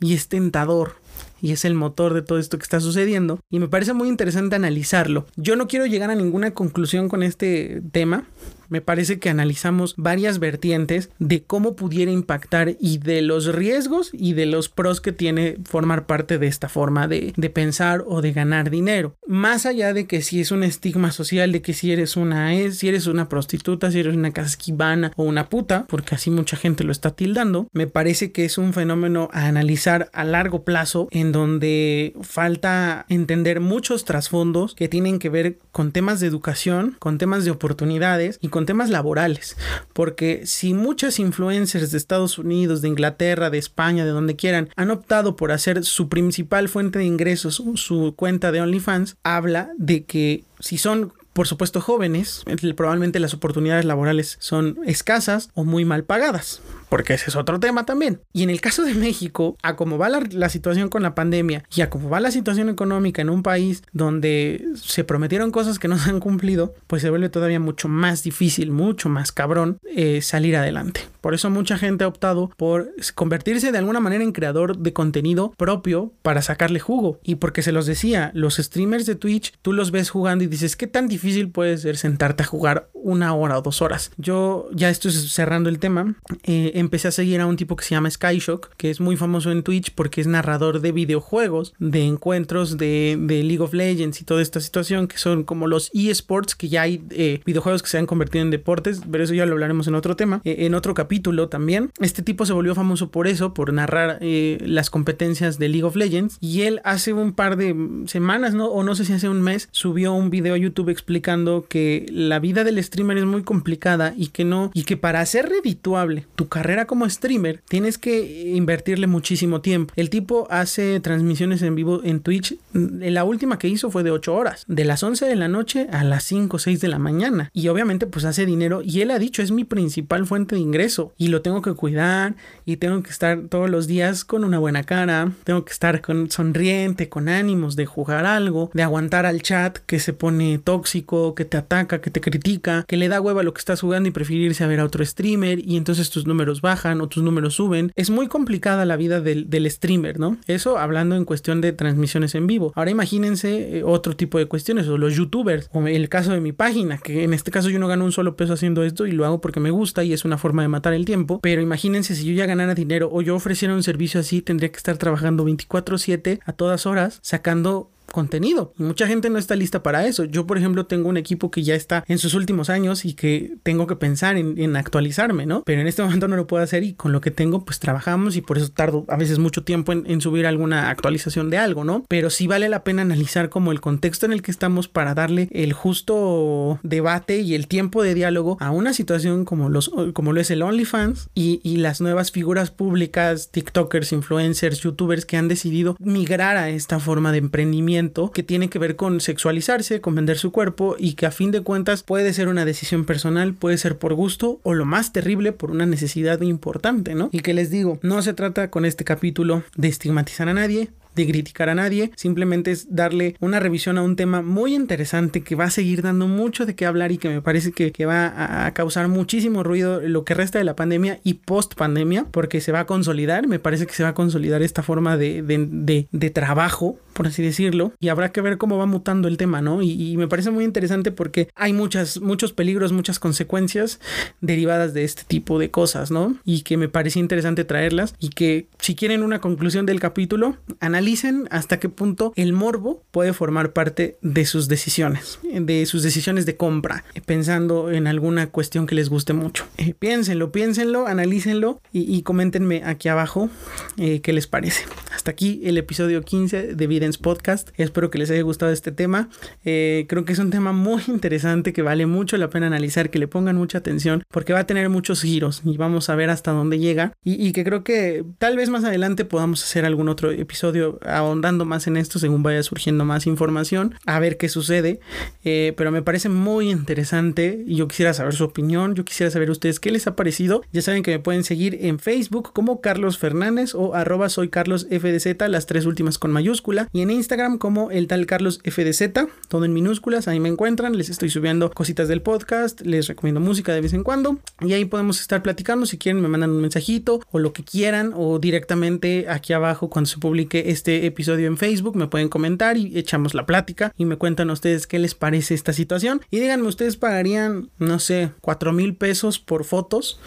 Speaker 1: y es tentador y es el motor de todo esto que está sucediendo y me parece muy interesante analizarlo. Yo no quiero llegar a ninguna conclusión con este tema, me parece que analizamos varias vertientes de cómo pudiera impactar y de los riesgos y de los pros que tiene formar parte de esta forma de, pensar o de ganar dinero. Más allá de que si es un estigma social de que si eres una es, si eres una prostituta, si eres una casquivana o una puta, porque así mucha gente lo está tildando, me parece que es un fenómeno a analizar a largo plazo en donde falta entender muchos trasfondos que tienen que ver con temas de educación, con temas de oportunidades y con temas laborales, porque si muchas influencers de Estados Unidos, de Inglaterra, de España, de donde quieran, han optado por hacer su principal fuente de ingresos su cuenta de OnlyFans, habla de que si son por supuesto jóvenes, probablemente las oportunidades laborales son escasas o muy mal pagadas porque ese es otro tema también. Y en el caso de México, a cómo va la, situación con la pandemia y a cómo va la situación económica en un país donde se prometieron cosas que no se han cumplido, pues se vuelve todavía mucho más difícil, mucho más cabrón eh, salir adelante. Por eso mucha gente ha optado por convertirse de alguna manera en creador de contenido propio para sacarle jugo. Y porque se los decía, los streamers de Twitch, tú los ves jugando y dices, ¿qué tan difícil puede ser sentarte a jugar una hora o dos horas? Yo ya estoy cerrando el tema. Eh, empecé a seguir a un tipo que se llama Skyshock, que es muy famoso en Twitch porque es narrador de videojuegos, de encuentros de, League of Legends y toda esta situación, que son como los eSports, que ya hay eh, videojuegos que se han convertido en deportes, pero eso ya lo hablaremos en otro tema, eh, en otro capítulo también. Este tipo se volvió famoso por eso, por narrar eh, las competencias de League of Legends, y él hace un par de semanas, ¿no? O no sé si hace un mes, subió un video a YouTube explicando que la vida del streamer es muy complicada y que no, y que para ser redituable tu carrera como streamer tienes que invertirle muchísimo tiempo. El tipo hace transmisiones en vivo en Twitch. Mm, la última que hizo fue de 8 horas, de las 11 de la noche a las 5 o 6 de la mañana. Y obviamente pues hace dinero y él ha dicho es mi principal fuente de ingreso y lo tengo que cuidar y tengo que estar todos los días con una buena cara, tengo que estar con sonriente, con ánimos de jugar algo, de aguantar al chat que se pone tóxico, que te ataca, que te critica, que le da hueva lo que estás jugando y preferirse a ver a otro streamer y entonces tus números bajan o tus números suben. Es muy complicada la vida del, streamer, ¿no? Eso hablando en cuestión de transmisiones en vivo. Ahora imagínense eh, otro tipo de cuestiones, o los youtubers, o el caso de mi página, que en este caso yo no gano un solo peso haciendo esto y lo hago porque me gusta y es una forma de matar el tiempo. Pero imagínense si yo ya ganara dinero o yo ofreciera un servicio así, tendría que estar trabajando 24/7 a todas horas, sacando contenido. Mucha gente no está lista para eso. Yo, por ejemplo, tengo un equipo que ya está en sus últimos años y que tengo que pensar en, actualizarme, ¿no? Pero en este momento no lo puedo hacer y con lo que tengo, pues trabajamos y por eso tardo a veces mucho tiempo en, en subir alguna actualización de algo, ¿no? Pero sí vale la pena analizar como el contexto en el que estamos para darle el justo debate y el tiempo de diálogo a una situación como, los, como lo es el OnlyFans y, y las nuevas figuras públicas, TikTokers, influencers, YouTubers que han decidido migrar a esta forma de emprendimiento que tiene que ver con sexualizarse, con vender su cuerpo y que a fin de cuentas puede ser una decisión personal, puede ser por gusto o lo más terrible por una necesidad importante, ¿no? Y que les digo, no se trata con este capítulo de estigmatizar a nadie, de criticar a nadie, simplemente es darle una revisión a un tema muy interesante que va a seguir dando mucho de qué hablar y que me parece que, va a causar muchísimo ruido lo que resta de la pandemia y post pandemia, porque se va a consolidar, me parece que se va a consolidar esta forma de, trabajo, por así decirlo, y habrá que ver cómo va mutando el tema, ¿no? Y, me parece muy interesante porque hay muchas, muchos peligros, muchas consecuencias derivadas de este tipo de cosas, ¿no? Y que me parece interesante traerlas y que si quieren una conclusión del capítulo, analicen hasta qué punto el morbo puede formar parte de sus decisiones, de sus decisiones de compra, pensando en alguna cuestión que les guste mucho. Eh, piénsenlo, piénsenlo, analícenlo y, coméntenme aquí abajo eh, qué les parece. Hasta aquí el episodio 15 de Podcast. Espero que les haya gustado este tema. Eh, creo que es un tema muy interesante que vale mucho la pena analizar, que le pongan mucha atención porque va a tener muchos giros y vamos a ver hasta dónde llega y, que creo que tal vez más adelante podamos hacer algún otro episodio ahondando más en esto según vaya surgiendo más información, a ver qué sucede. Eh, pero me parece muy interesante y yo quisiera saber su opinión, yo quisiera saber ustedes qué les ha parecido. Ya saben que me pueden seguir en Facebook como Carlos Fernández o arroba Carlos FDZ, las tres últimas con mayúscula, y en Instagram como el tal Carlos FDZ, todo en minúsculas, ahí me encuentran, les estoy subiendo cositas del podcast, les recomiendo música de vez en cuando y ahí podemos estar platicando, si quieren me mandan un mensajito o lo que quieran o directamente aquí abajo cuando se publique este episodio en Facebook me pueden comentar y echamos la plática y me cuentan ustedes qué les parece esta situación. Y díganme ustedes pagarían no sé cuatro mil pesos por fotos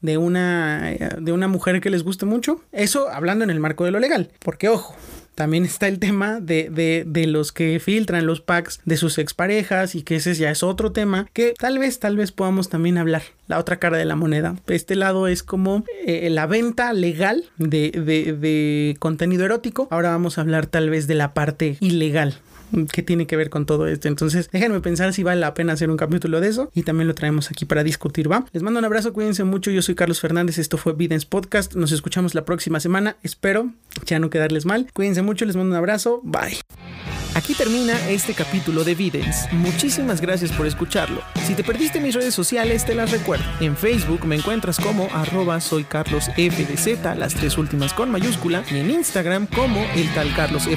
Speaker 1: de una de una mujer que les guste mucho eso hablando en el marco de lo legal porque ojo también está el tema de, de, de, los que filtran los packs de sus exparejas y que ese ya es otro tema que tal vez, tal vez podamos también hablar. La otra cara de la moneda. Este lado es como eh, la venta legal de, de contenido erótico. Ahora vamos a hablar tal vez de la parte ilegal que tiene que ver con todo esto. Entonces, déjenme pensar si vale la pena hacer un capítulo de eso y también lo traemos aquí para discutir, ¿va? Les mando un abrazo, cuídense mucho. Yo soy Carlos Fernández, esto fue Videns Podcast. Nos escuchamos la próxima semana. Espero ya no quedarles mal. Cuídense mucho, les mando un abrazo. Bye. Aquí termina este capítulo de Videns. Muchísimas gracias por escucharlo. Si te perdiste mis redes sociales, te las recuerdo. En Facebook me encuentras como arroba soy Carlos las tres últimas con mayúscula, y en Instagram como el tal Carlos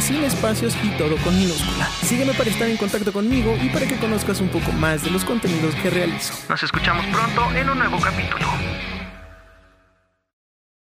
Speaker 1: sin espacios y todo con minúscula. Sígueme para estar en contacto conmigo y para que conozcas un poco más de los contenidos que realizo. Nos escuchamos pronto en un nuevo capítulo.